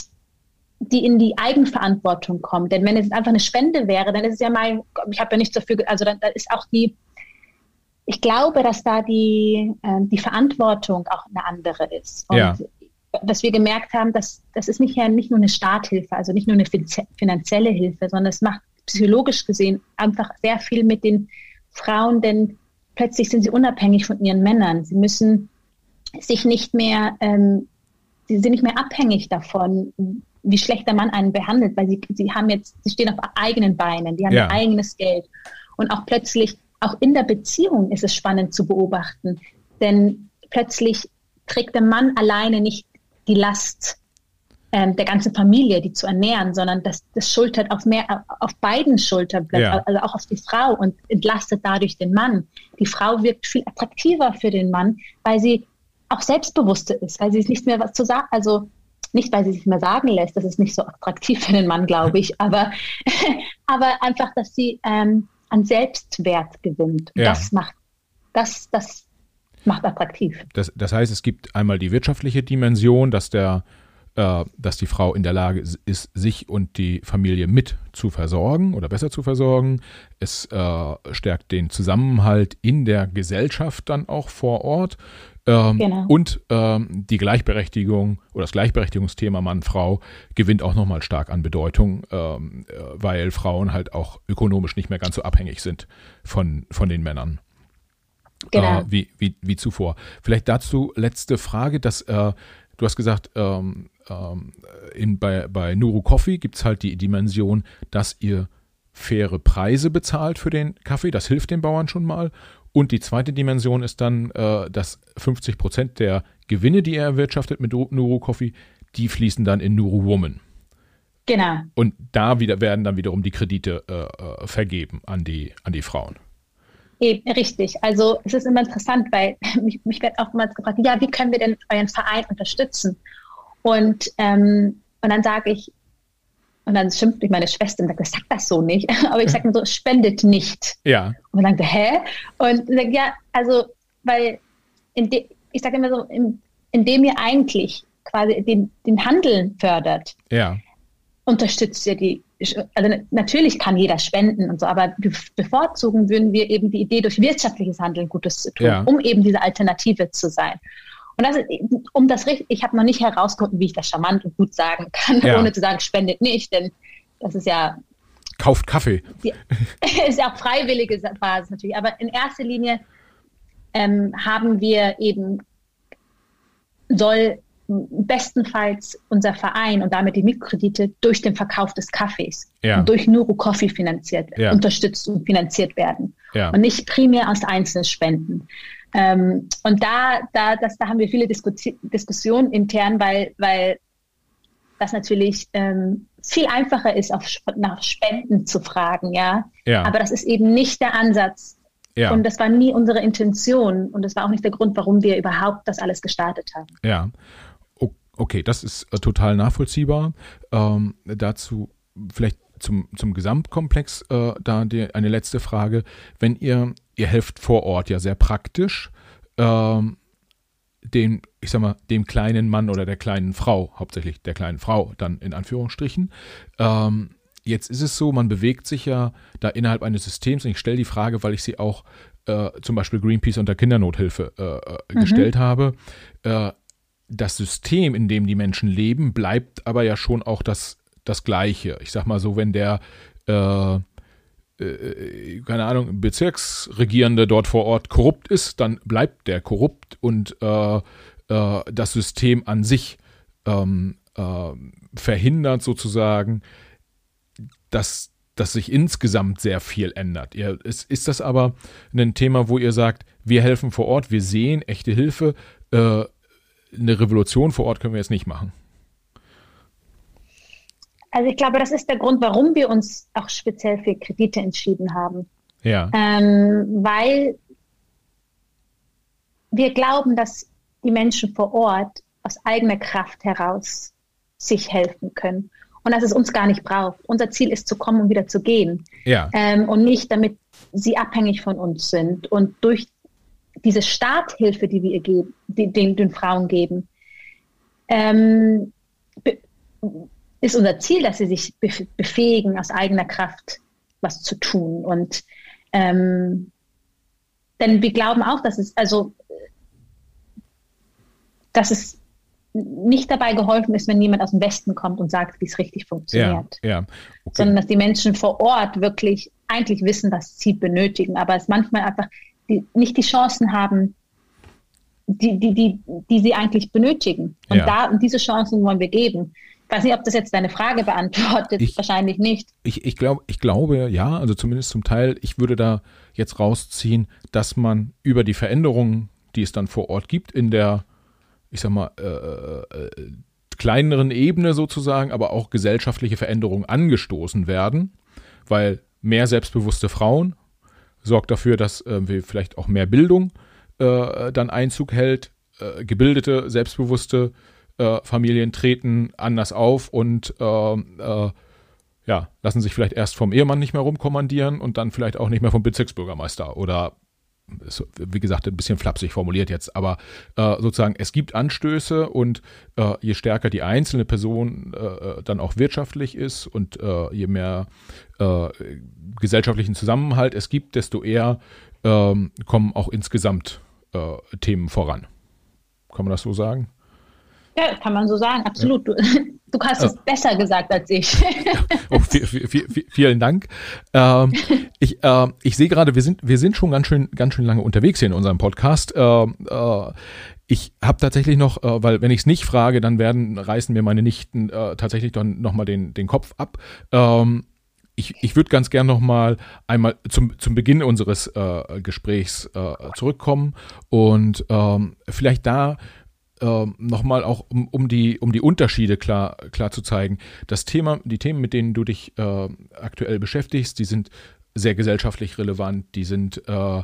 die in die Eigenverantwortung kommt. Denn wenn es einfach eine Spende wäre, dann ist es ja mein, ich habe ja nichts dafür, also dann, dann ist auch die, ich glaube, dass da die, äh, die Verantwortung auch eine andere ist. Und ja. was wir gemerkt haben, dass das ist nicht, nicht nur eine Starthilfe, also nicht nur eine finanzielle Hilfe, sondern es macht psychologisch gesehen einfach sehr viel mit den Frauen, denn plötzlich sind sie unabhängig von ihren Männern. Sie müssen sich nicht mehr, ähm, sie sind nicht mehr abhängig davon, wie schlecht der Mann einen behandelt, weil sie, sie haben jetzt, sie stehen auf eigenen Beinen, die haben ja. eigenes Geld. Und auch plötzlich, auch in der Beziehung ist es spannend zu beobachten, denn plötzlich trägt der Mann alleine nicht die Last ähm, der ganzen Familie, die zu ernähren, sondern das, das schultert auf mehr, auf beiden Schultern, ja. also auch auf die Frau und entlastet dadurch den Mann. Die Frau wirkt viel attraktiver für den Mann, weil sie auch selbstbewusster ist, weil sie nicht mehr was zu sagen, also nicht, weil sie sich mehr sagen lässt, das ist nicht so attraktiv für den Mann, glaube ich, (laughs) aber, (laughs) aber einfach, dass sie ähm, an Selbstwert gewinnt. Ja. Das macht, das, das macht attraktiv. Das, das heißt, es gibt einmal die wirtschaftliche Dimension, dass der äh, dass die Frau in der Lage ist, sich und die Familie mit zu versorgen oder besser zu versorgen. Es äh, stärkt den Zusammenhalt in der Gesellschaft dann auch vor Ort. Ähm, genau. Und ähm, die Gleichberechtigung oder das Gleichberechtigungsthema Mann-Frau gewinnt auch nochmal stark an Bedeutung, ähm, äh, weil Frauen halt auch ökonomisch nicht mehr ganz so abhängig sind von, von den Männern. Genau. Äh, wie, wie, wie zuvor. Vielleicht dazu letzte Frage, dass äh, du hast gesagt, ähm, ähm, in, bei, bei Nuru Coffee gibt es halt die Dimension, dass ihr faire Preise bezahlt für den Kaffee. Das hilft den Bauern schon mal. Und die zweite Dimension ist dann, äh, dass 50 Prozent der Gewinne, die er erwirtschaftet mit Nuru Coffee, die fließen dann in Nuru Woman. Genau. Und da wieder werden dann wiederum die Kredite äh, äh vergeben an die, an die Frauen. Eben, richtig. Also es ist immer interessant, weil (laughs) mich, mich wird oftmals gefragt, ja, wie können wir denn euren Verein unterstützen? Und, ähm, und dann sage ich, und dann schimpft mich meine Schwester und sagt, sag das so nicht. (laughs) Aber ich sage mir so, spendet nicht. Ja. Und dann sagt hä? Und ich sage, ja, also, weil de, ich sage immer so, in, indem ihr eigentlich quasi den, den Handel fördert, ja. unterstützt ihr die. Also natürlich kann jeder spenden und so, aber bevorzugen würden wir eben die Idee, durch wirtschaftliches Handeln Gutes zu tun, ja. um eben diese Alternative zu sein. Und das ist, um das richtig, ich habe noch nicht herausgefunden, wie ich das charmant und gut sagen kann, ja. ohne zu sagen, spendet nicht, denn das ist ja. Kauft Kaffee. Die, (laughs) ist ja auch freiwillige Basis natürlich. Aber in erster Linie ähm, haben wir eben, soll bestenfalls unser Verein und damit die Mikrokredite durch den Verkauf des Kaffees ja. und durch Nuro Coffee finanziert, ja. unterstützt und finanziert werden ja. und nicht primär aus Einzelspenden. Ähm, und da, da, das, da haben wir viele Diskussi Diskussionen intern, weil, weil das natürlich ähm, viel einfacher ist, auf, nach Spenden zu fragen, ja? ja. Aber das ist eben nicht der Ansatz. Ja. Und das war nie unsere Intention und das war auch nicht der Grund, warum wir überhaupt das alles gestartet haben. Ja. Okay, das ist äh, total nachvollziehbar. Ähm, dazu vielleicht zum, zum Gesamtkomplex äh, da die, eine letzte Frage. Wenn ihr, ihr helft vor Ort ja sehr praktisch, ähm, dem, ich sag mal, dem kleinen Mann oder der kleinen Frau, hauptsächlich der kleinen Frau, dann in Anführungsstrichen. Ähm, jetzt ist es so, man bewegt sich ja da innerhalb eines Systems und ich stelle die Frage, weil ich sie auch äh, zum Beispiel Greenpeace unter Kindernothilfe äh, äh mhm. gestellt habe. Äh, das System, in dem die Menschen leben, bleibt aber ja schon auch das, das Gleiche. Ich sag mal so, wenn der, äh, äh, keine Ahnung, Bezirksregierende dort vor Ort korrupt ist, dann bleibt der korrupt und äh, äh das System an sich ähm, äh, verhindert sozusagen, dass, dass sich insgesamt sehr viel ändert. Ihr, ist, ist das aber ein Thema, wo ihr sagt, wir helfen vor Ort, wir sehen echte Hilfe, äh, eine Revolution vor Ort können wir jetzt nicht machen. Also ich glaube, das ist der Grund, warum wir uns auch speziell für Kredite entschieden haben. Ja. Ähm, weil wir glauben, dass die Menschen vor Ort aus eigener Kraft heraus sich helfen können und dass es uns gar nicht braucht. Unser Ziel ist zu kommen und wieder zu gehen. Ja. Ähm, und nicht, damit sie abhängig von uns sind. Und durch diese Starthilfe, die wir ihr geben, die, den, den Frauen geben, ähm, ist unser Ziel, dass sie sich befähigen, aus eigener Kraft was zu tun. Und ähm, denn wir glauben auch, dass es also dass es nicht dabei geholfen ist, wenn jemand aus dem Westen kommt und sagt, wie es richtig funktioniert. Ja, ja. Okay. Sondern dass die Menschen vor Ort wirklich eigentlich wissen, was sie benötigen, aber es manchmal einfach die nicht die Chancen haben, die, die, die, die sie eigentlich benötigen. Und ja. da, und diese Chancen wollen wir geben. Ich weiß nicht, ob das jetzt deine Frage beantwortet. Ich, Wahrscheinlich nicht. Ich, ich, glaub, ich glaube, ja, also zumindest zum Teil. Ich würde da jetzt rausziehen, dass man über die Veränderungen, die es dann vor Ort gibt, in der, ich sag mal, äh, äh, kleineren Ebene sozusagen, aber auch gesellschaftliche Veränderungen angestoßen werden, weil mehr selbstbewusste Frauen, sorgt dafür, dass äh, vielleicht auch mehr Bildung äh, dann Einzug hält. Äh, gebildete, selbstbewusste äh, Familien treten anders auf und ähm, äh, ja, lassen sich vielleicht erst vom Ehemann nicht mehr rumkommandieren und dann vielleicht auch nicht mehr vom Bezirksbürgermeister oder ist, wie gesagt, ein bisschen flapsig formuliert jetzt, aber äh, sozusagen, es gibt Anstöße und äh, je stärker die einzelne Person äh, dann auch wirtschaftlich ist und äh, je mehr äh, gesellschaftlichen Zusammenhalt es gibt, desto eher ähm, kommen auch insgesamt äh, Themen voran. Kann man das so sagen? Ja, kann man so sagen, absolut. Ja. Du, (laughs) du, hast es besser gesagt als ich. oh, vielen Dank. Ähm, ich, äh, ich sehe gerade, wir sind, wir sind schon ganz schön, ganz schön lange unterwegs hier in unserem Podcast. Ähm, äh, ich habe tatsächlich noch, äh, weil wenn ich es nicht frage, dann werden reißen mir meine Nichten äh, tatsächlich dann nochmal den, den Kopf ab. Ähm, ich, ich würde ganz gern noch mal einmal zum, zum Beginn unseres äh, Gesprächs äh, zurückkommen und ähm, vielleicht da äh, nochmal auch, um, um, die, um die Unterschiede klar, klar zu zeigen. Das Thema, die Themen, mit denen du dich äh, aktuell beschäftigst, die sind sehr gesellschaftlich relevant, die sind äh,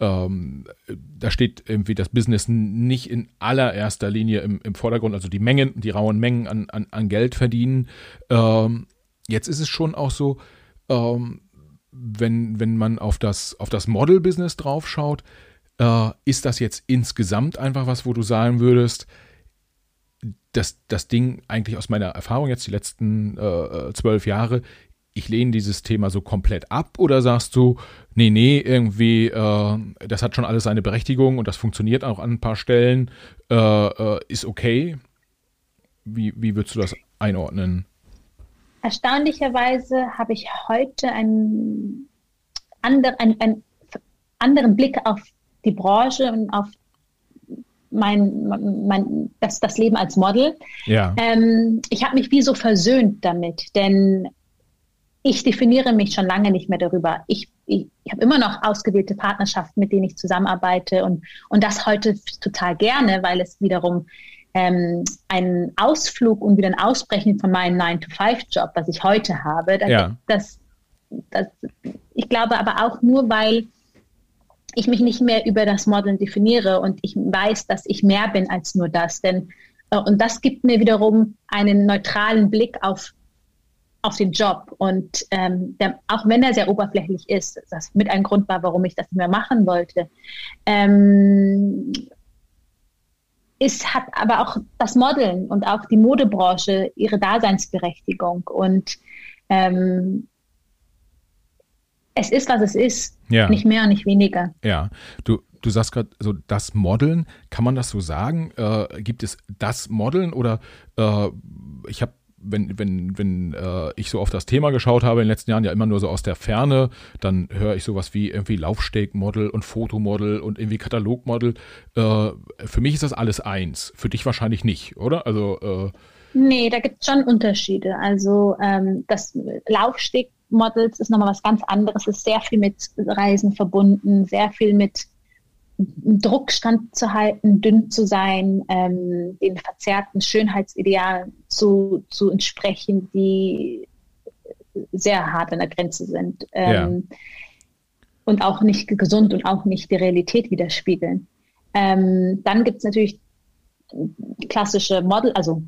ähm, da steht irgendwie das Business nicht in allererster Linie im, im Vordergrund, also die Mengen, die rauen Mengen an, an, an Geld verdienen. Ähm, jetzt ist es schon auch so, ähm, wenn, wenn man auf das, auf das Model-Business draufschaut, äh, ist das jetzt insgesamt einfach was, wo du sagen würdest, dass das Ding eigentlich aus meiner Erfahrung jetzt die letzten äh, zwölf Jahre, ich lehne dieses Thema so komplett ab oder sagst du, nee, nee, irgendwie, äh, das hat schon alles seine Berechtigung und das funktioniert auch an ein paar Stellen, äh, äh ist okay? Wie, wie würdest du das einordnen? Erstaunlicherweise habe ich heute einen, andre, einen, einen anderen Blick auf die Branche und auf mein, mein das, das Leben als Model. Ja. Ähm, ich habe mich wie so versöhnt damit, denn ich definiere mich schon lange nicht mehr darüber. Ich, ich, ich habe immer noch ausgewählte Partnerschaften, mit denen ich zusammenarbeite und, und das heute total gerne, weil es wiederum ähm, ein Ausflug und wieder ein Ausbrechen von meinem 9-to-5-Job, was ich heute habe, das, Ja. das, das, ich glaube aber auch nur, weil ich mich nicht mehr über das Modeln definiere und ich weiß, dass ich mehr bin als nur das. Denn, äh, und das gibt mir wiederum einen neutralen Blick auf, auf den Job. Und ähm, der, auch wenn er sehr oberflächlich ist, das mit ein Grund war, warum ich das nicht mehr machen wollte, ähm, ist, hat aber auch das Modeln und auch die Modebranche ihre Daseinsberechtigung. Und ähm, es ist, was es ist. Ja. Nicht mehr, nicht weniger. Ja, du, du sagst gerade so das Modeln, kann man das so sagen? Äh, gibt es das Modeln oder äh, ich habe wenn, wenn, wenn äh, ich so auf das Thema geschaut habe in den letzten Jahren, ja immer nur so aus der Ferne, dann höre ich sowas wie irgendwie Laufstegmodel und Fotomodel und irgendwie Katalogmodel. Äh, für mich ist das alles eins. Für dich wahrscheinlich nicht, oder? Also äh, Nee, da gibt es schon Unterschiede. Also ähm, das Laufstegmodels ist nochmal was ganz anderes. Es ist sehr viel mit Reisen verbunden, sehr viel mit Druck standzuhalten, dünn zu sein, ähm, den verzerrten Schönheitsidealen zu, zu entsprechen, die sehr hart an der Grenze sind. Ähm, Und auch nicht gesund und auch nicht die Realität widerspiegeln. Ähm, dann gibt es natürlich klassische Model, also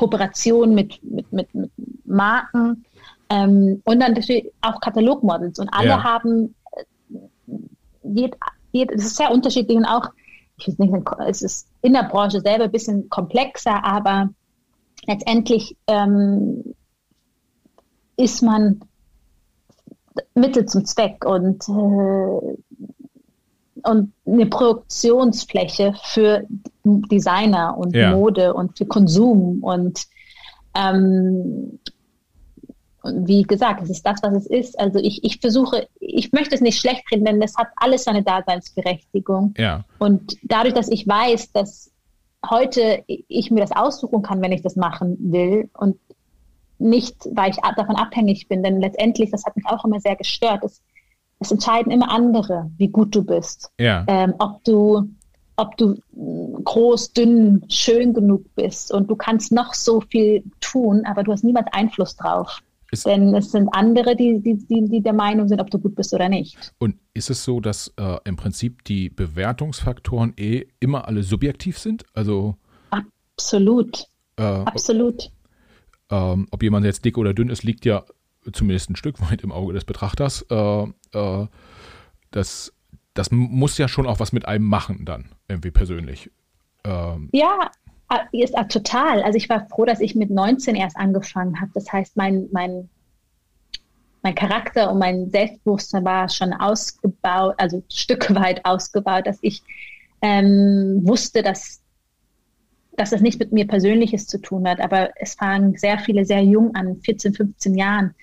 Kooperation mit, mit, mit, mit Marken ähm, und dann natürlich auch Katalogmodels. Und alle Ja. haben, äh, jed, jed, es ist sehr unterschiedlich und auch, ich weiß nicht, es ist in der Branche selber ein bisschen komplexer, aber letztendlich ähm, ist man Mittel zum Zweck und, äh, und eine Produktionsfläche für Designer und Ja. Mode und für Konsum und ähm, wie gesagt, es ist das, was es ist. Also ich, ich versuche, ich möchte es nicht schlecht reden, denn es hat alles seine Daseinsberechtigung. ja, Und dadurch, dass ich weiß, dass heute ich mir das aussuchen kann, wenn ich das machen will und nicht, weil ich davon abhängig bin, denn letztendlich, das hat mich auch immer sehr gestört, es, es entscheiden immer andere, wie gut du bist. ja, Ähm, ob du ob du groß, dünn, schön genug bist und du kannst noch so viel tun, aber du hast niemals Einfluss drauf. Ist- Denn es sind andere, die, die, die, die der Meinung sind, ob du gut bist oder nicht. Und ist es so, dass äh, im Prinzip die Bewertungsfaktoren eh immer alle subjektiv sind? Also Absolut, äh, absolut. ähm, ob jemand jetzt dick oder dünn ist, liegt ja zumindest ein Stück weit im Auge des Betrachters. Äh, äh, das, das muss ja schon auch was mit einem machen dann, irgendwie persönlich. Ähm, Ja, ist total. Also ich war froh, dass ich mit 19 erst angefangen habe. Das heißt, mein, mein, mein Charakter und mein Selbstbewusstsein war schon ausgebaut, also Stücke weit ausgebaut, dass ich ähm, wusste, dass, dass das nichts mit mir Persönliches zu tun hat. Aber es fangen sehr viele sehr jung an, 14, 15 Jahren.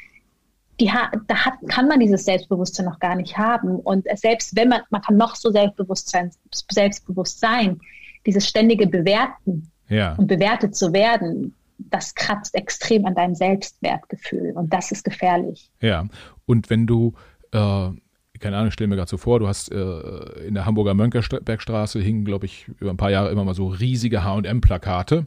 Die ha da hat, kann man dieses Selbstbewusstsein noch gar nicht haben. Und selbst wenn man, man kann noch so selbstbewusst sein, selbstbewusst sein, dieses ständige Bewerten ja, und bewertet zu werden, das kratzt extrem an deinem Selbstwertgefühl und das ist gefährlich. ja. Und wenn du, äh, keine Ahnung, ich stell mir gerade so vor, du hast äh, in der Hamburger Mönckebergstraße hingen, glaube ich, über ein paar Jahre immer mal so riesige H&M-Plakate.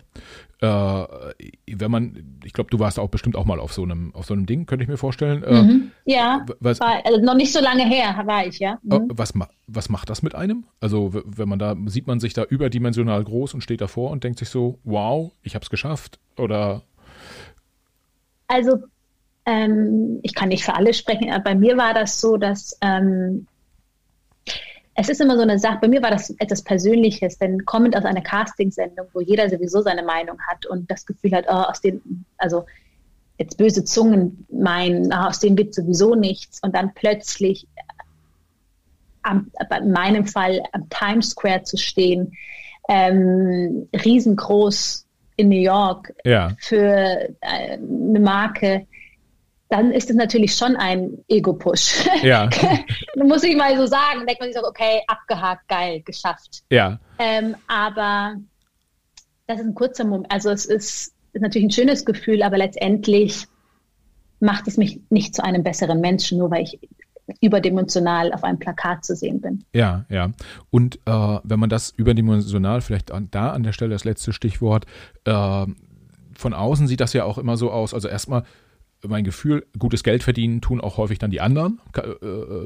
Äh, wenn man, ich glaube, du warst auch bestimmt auch mal auf so einem, auf so einem Ding, könnte ich mir vorstellen. Äh, Mhm. Ja, was, war, also noch nicht so lange her war ich, ja. Äh, Mhm. Was, was macht das mit einem? Also, wenn man da, sieht man sich da überdimensional groß und steht davor und denkt sich so, wow, ich hab's geschafft? Oder, Also ähm, ich kann nicht für alle sprechen, aber bei mir war das so, dass ähm, es ist immer so eine Sache, bei mir war das etwas Persönliches, denn kommend aus einer Castingsendung, wo jeder sowieso seine Meinung hat und das Gefühl hat, oh, aus den, also jetzt böse Zungen meinen, ah, aus denen wird sowieso nichts und dann plötzlich am, in meinem Fall am Times Square zu stehen, ähm, riesengroß in New York ja, für äh, eine Marke, dann ist es natürlich schon ein Ego-Push. ja, (laughs) muss ich mal so sagen, denkt man sich so, okay, abgehakt, geil, geschafft. Ja. Ähm, aber das ist ein kurzer Moment. Also es ist, ist natürlich ein schönes Gefühl, aber letztendlich macht es mich nicht zu einem besseren Menschen, nur weil ich überdimensional auf einem Plakat zu sehen bin. Ja, ja. Und äh, wenn man das überdimensional, vielleicht an, da an der Stelle das letzte Stichwort, äh, von außen sieht das ja auch immer so aus. Also erstmal mein Gefühl, gutes Geld verdienen tun auch häufig dann die anderen, äh,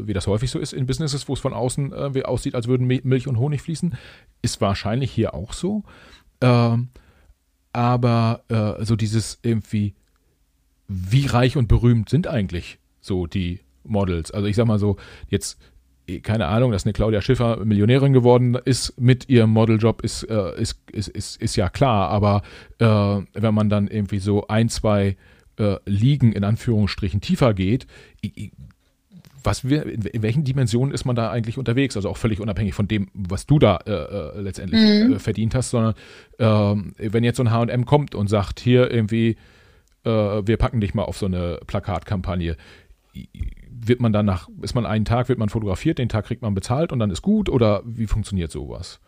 wie das häufig so ist in Businesses, wo es von außen äh, aussieht, als würden Milch und Honig fließen, ist wahrscheinlich hier auch so. Ähm, aber äh, so dieses irgendwie, wie reich und berühmt sind eigentlich so die Models? Also ich sag mal so, jetzt eh, keine Ahnung, dass eine Claudia Schiffer Millionärin geworden ist mit ihrem Modeljob, ist, ist, ist, ist, ist ja klar. Aber wenn man dann irgendwie so ein, zwei äh, Ligen in Anführungsstrichen tiefer geht, was wir, in welchen Dimensionen ist man da eigentlich unterwegs? Also auch völlig unabhängig von dem, was du da äh, äh letztendlich mhm. äh, verdient hast, sondern äh, wenn jetzt so ein H&M kommt und sagt, hier irgendwie, äh, wir packen dich mal auf so eine Plakatkampagne, wird man danach, ist man einen Tag, wird man fotografiert, den Tag kriegt man bezahlt und dann ist gut oder wie funktioniert sowas?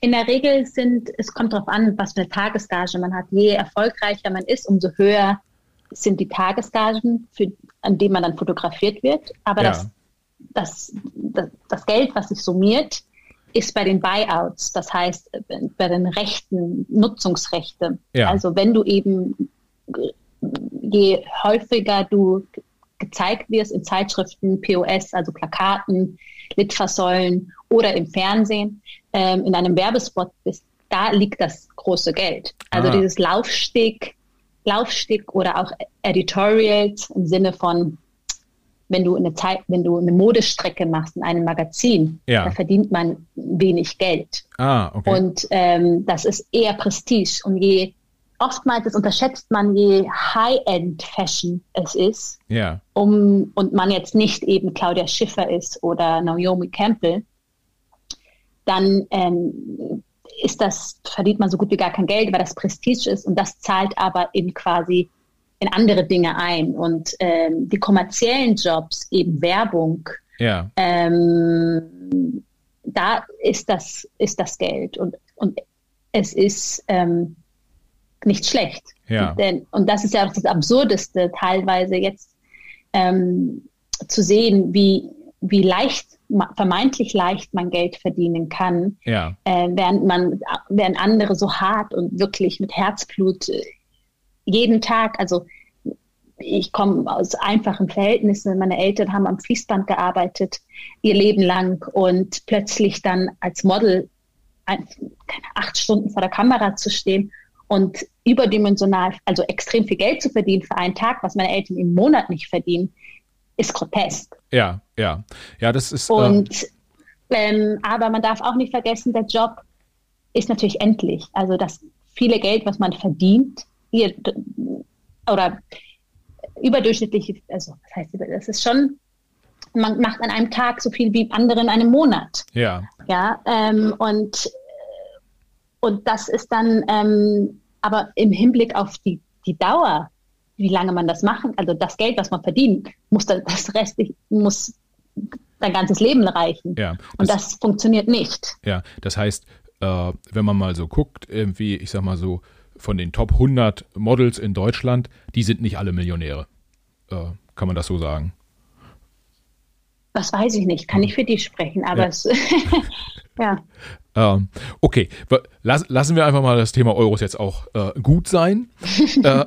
In der Regel sind, es kommt darauf an, was für eine Tagesgage man hat. Je erfolgreicher man ist, umso höher sind die Tagesgagen, für, an denen man dann fotografiert wird. Aber ja. das, das, das, das, Geld, was sich summiert, ist bei den Buyouts, das heißt bei den Rechten, Nutzungsrechte. Ja. Also wenn du eben, je häufiger du gezeigt wirst in Zeitschriften, POS, also Plakaten, Litfaßsäulen oder im Fernsehen, ähm, in einem Werbespot bist, da liegt das große Geld. Also Aha. dieses Laufsteg, Laufsteg oder auch Editorials im Sinne von, wenn du eine Zeit, wenn du eine Modestrecke machst in einem Magazin, ja. da verdient man wenig Geld. Ah, okay. Und ähm, das ist eher Prestige. Und je oftmals das unterschätzt man, je High-End-Fashion es ist, ja. um, und man jetzt nicht eben Claudia Schiffer ist oder Naomi Campbell, dann ähm, ist das, verdient man so gut wie gar kein Geld, weil das Prestige ist und das zahlt aber in quasi in andere Dinge ein. Und ähm, die kommerziellen Jobs, eben Werbung, ja. ähm, da ist das, ist das Geld. Und, und es ist ähm, nicht schlecht. Ja. Denn, und das ist ja auch das Absurdeste, teilweise jetzt ähm, zu sehen, wie, wie leicht, vermeintlich leicht man Geld verdienen kann, ja. äh, während man, während andere so hart und wirklich mit Herzblut äh, jeden Tag, also ich komme aus einfachen Verhältnissen. Meine Eltern haben am Fließband gearbeitet ihr Leben lang und plötzlich dann als Model ein, acht Stunden vor der Kamera zu stehen und überdimensional, also extrem viel Geld zu verdienen für einen Tag, was meine Eltern im Monat nicht verdienen, ist grotesk. Ja, ja. Ja, das ist. Äh, und ähm, aber man darf auch nicht vergessen, der Job ist natürlich endlich. Also das viele Geld, was man verdient, hier, oder überdurchschnittlich, also was heißt das ist schon, man macht an einem Tag so viel wie andere in einem Monat. Ja. Ja, ähm, und und das ist dann, ähm, aber im Hinblick auf die, die Dauer, wie lange man das machen, also das Geld, was man verdient, muss dann das Rest muss dein ganzes Leben reichen. Ja, das, und das funktioniert nicht. Ja, das heißt, äh, wenn man mal so guckt, irgendwie, ich sag mal so, von den Top 100 Models in Deutschland, die sind nicht alle Millionäre. Äh, kann man das so sagen? Das weiß ich nicht, kann ich für dich sprechen, aber ja. es, (laughs) ja. Ähm, okay, Lass, lassen wir einfach mal das Thema Euros jetzt auch äh, gut sein. (laughs) äh,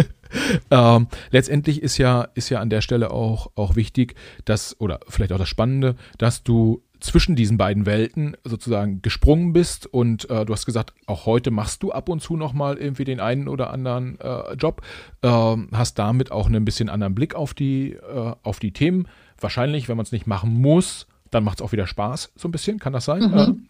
(laughs) ähm, letztendlich ist ja, ist ja an der Stelle auch, auch wichtig, dass, oder vielleicht auch das Spannende, dass du zwischen diesen beiden Welten sozusagen gesprungen bist und äh, du hast gesagt, auch heute machst du ab und zu nochmal irgendwie den einen oder anderen äh, Job, äh, hast damit auch einen bisschen anderen Blick auf die, äh, auf die Themen. Wahrscheinlich, wenn man es nicht machen muss, dann macht es auch wieder Spaß, so ein bisschen, kann das sein? Mhm.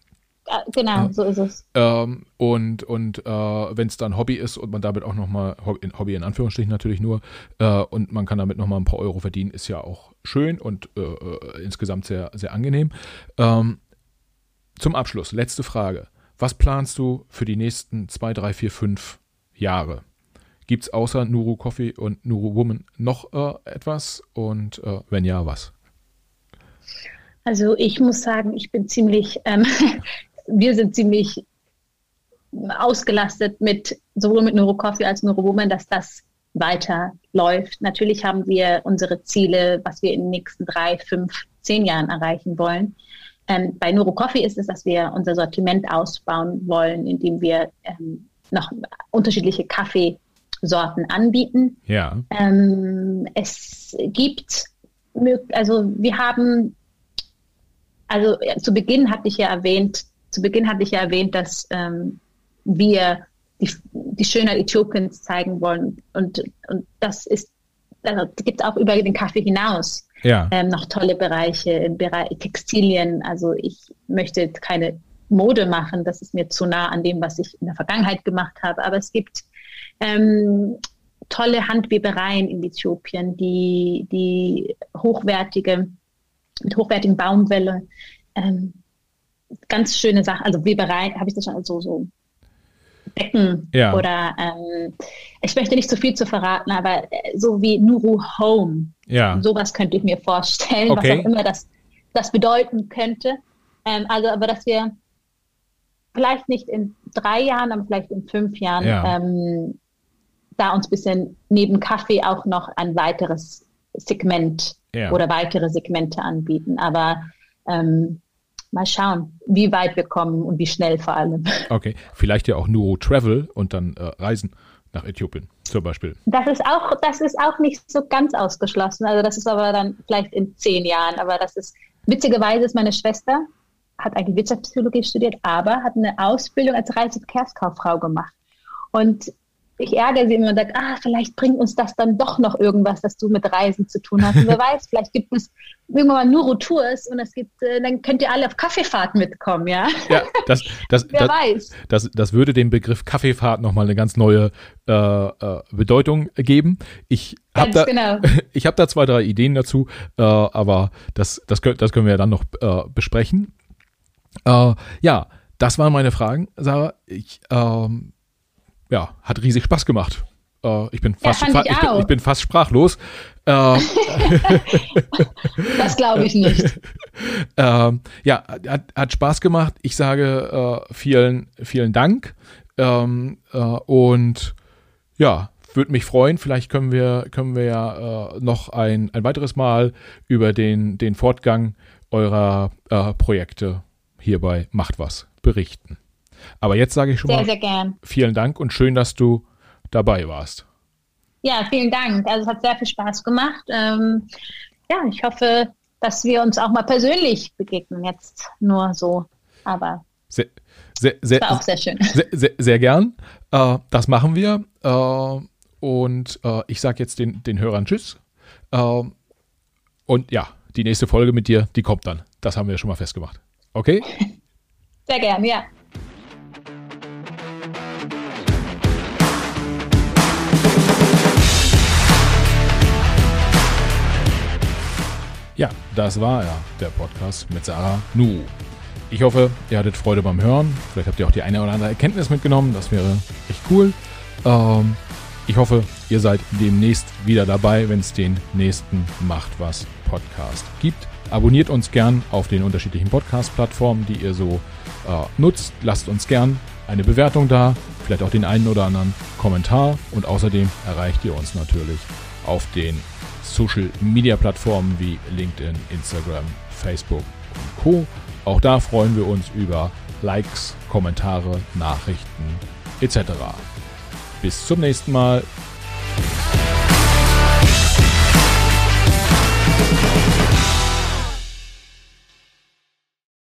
Genau, so ist es. Ähm, und und äh, wenn es dann Hobby ist und man damit auch nochmal, Hobby in Anführungsstrichen natürlich nur, äh, und man kann damit nochmal ein paar Euro verdienen, ist ja auch schön und äh, äh, insgesamt sehr, sehr angenehm. Ähm, zum Abschluss, letzte Frage. Was planst du für die nächsten zwei, drei, vier, fünf Jahre? Gibt es außer Nuru Coffee und Nuru Woman noch äh, etwas? Und äh, wenn ja, was? Also ich muss sagen, ich bin ziemlich, ähm, (laughs) wir sind ziemlich ausgelastet mit sowohl mit Neurocoffee als Neurowoman, dass das weiterläuft. Natürlich haben wir unsere Ziele, was wir in den nächsten drei, fünf, zehn Jahren erreichen wollen. Ähm, bei Neurocoffee ist es, dass wir unser Sortiment ausbauen wollen, indem wir ähm, noch unterschiedliche Kaffeesorten anbieten. Ja. Ähm, es gibt, also wir haben, also zu Beginn hatte ich ja erwähnt, zu Beginn hatte ich ja erwähnt, dass ähm, wir die, die Schönheit Äthiopiens zeigen wollen. Und, und das ist, also gibt es auch über den Kaffee hinaus ja. ähm, noch tolle Bereiche im Bereich Textilien. Also ich möchte keine Mode machen, das ist mir zu nah an dem, was ich in der Vergangenheit gemacht habe. Aber es gibt ähm, tolle Handwebereien in Äthiopien, die, die hochwertige, mit hochwertigen Baumwolle, ähm, ganz schöne Sachen, also Webereien, habe ich das schon so, so Becken ja. oder ähm, ich möchte nicht zu viel zu verraten, aber äh, so wie Nuru Home. Ja. Sowas könnte ich mir vorstellen, okay. was auch immer das, das bedeuten könnte. Ähm, also, aber dass wir vielleicht nicht in drei Jahren, aber vielleicht in fünf Jahren ja. ähm, da uns bisschen neben Kaffee auch noch ein weiteres Segment ja. oder weitere Segmente anbieten. Aber ähm, mal schauen, wie weit wir kommen und wie schnell vor allem. (laughs) Okay, vielleicht ja auch Nuro Travel und dann äh, Reisen nach Äthiopien zum Beispiel. Das ist auch, das ist auch nicht so ganz ausgeschlossen. Also das ist aber dann vielleicht in zehn Jahren. Aber das ist witzigerweise ist meine Schwester hat eigentlich Wirtschaftspsychologie studiert, aber hat eine Ausbildung als Reiseverkehrskauffrau gemacht. Und ich ärgere sie immer und sage, ah, vielleicht bringt uns das dann doch noch irgendwas, das du mit Reisen zu tun hast. Und wer (laughs) weiß, vielleicht gibt es irgendwann mal Nuro-Tours und es gibt, äh, dann könnt ihr alle auf Kaffeefahrt mitkommen, ja? Ja, das, das, (laughs) wer das, weiß. Das, das würde dem Begriff Kaffeefahrt nochmal eine ganz neue äh, äh, Bedeutung geben. Ich habe da, genau. (laughs) ich hab da zwei, drei Ideen dazu, äh, aber das, das, das können wir ja dann noch äh, besprechen. Äh, ja, das waren meine Fragen, Sarah. Ich, ähm, ja, hat riesig Spaß gemacht. Äh, ich, bin fast, ja, ich, ich, bin, ich, bin, fast sprachlos. Äh, (laughs) das glaube ich nicht. (laughs) Ähm, ja, hat, hat, Spaß gemacht. Ich sage äh, vielen, vielen Dank. Ähm, äh, und ja, würde mich freuen. Vielleicht können wir, können wir ja äh, noch ein, ein weiteres Mal über den, den Fortgang eurer äh, Projekte hierbei Macht was berichten. Aber jetzt sage ich schon sehr, mal sehr gern. vielen Dank und schön, dass du dabei warst. Ja, vielen Dank. Also es hat sehr viel Spaß gemacht. Ähm, ja, ich hoffe, dass wir uns auch mal persönlich begegnen, jetzt nur so. Aber sehr, sehr, sehr, war auch sehr schön. Sehr, sehr, sehr gern. Äh, das machen wir. Äh, und äh, ich sage jetzt den, den Hörern Tschüss. Äh, und ja, die nächste Folge mit dir, die kommt dann. Das haben wir schon mal festgemacht. Okay? (laughs) Sehr gern, ja. Ja, das war ja der Podcast mit Sarah Nu. Ich hoffe, ihr hattet Freude beim Hören. Vielleicht habt ihr auch die eine oder andere Erkenntnis mitgenommen. Das wäre echt cool. Ähm, ich hoffe, ihr seid demnächst wieder dabei, wenn es den nächsten Macht was Podcast gibt. Abonniert uns gern auf den unterschiedlichen Podcast-Plattformen, die ihr so äh, nutzt. Lasst uns gern eine Bewertung da, vielleicht auch den einen oder anderen Kommentar und außerdem erreicht ihr uns natürlich auf den Social-Media-Plattformen wie LinkedIn, Instagram, Facebook und Co. Auch da freuen wir uns über Likes, Kommentare, Nachrichten etc. Bis zum nächsten Mal.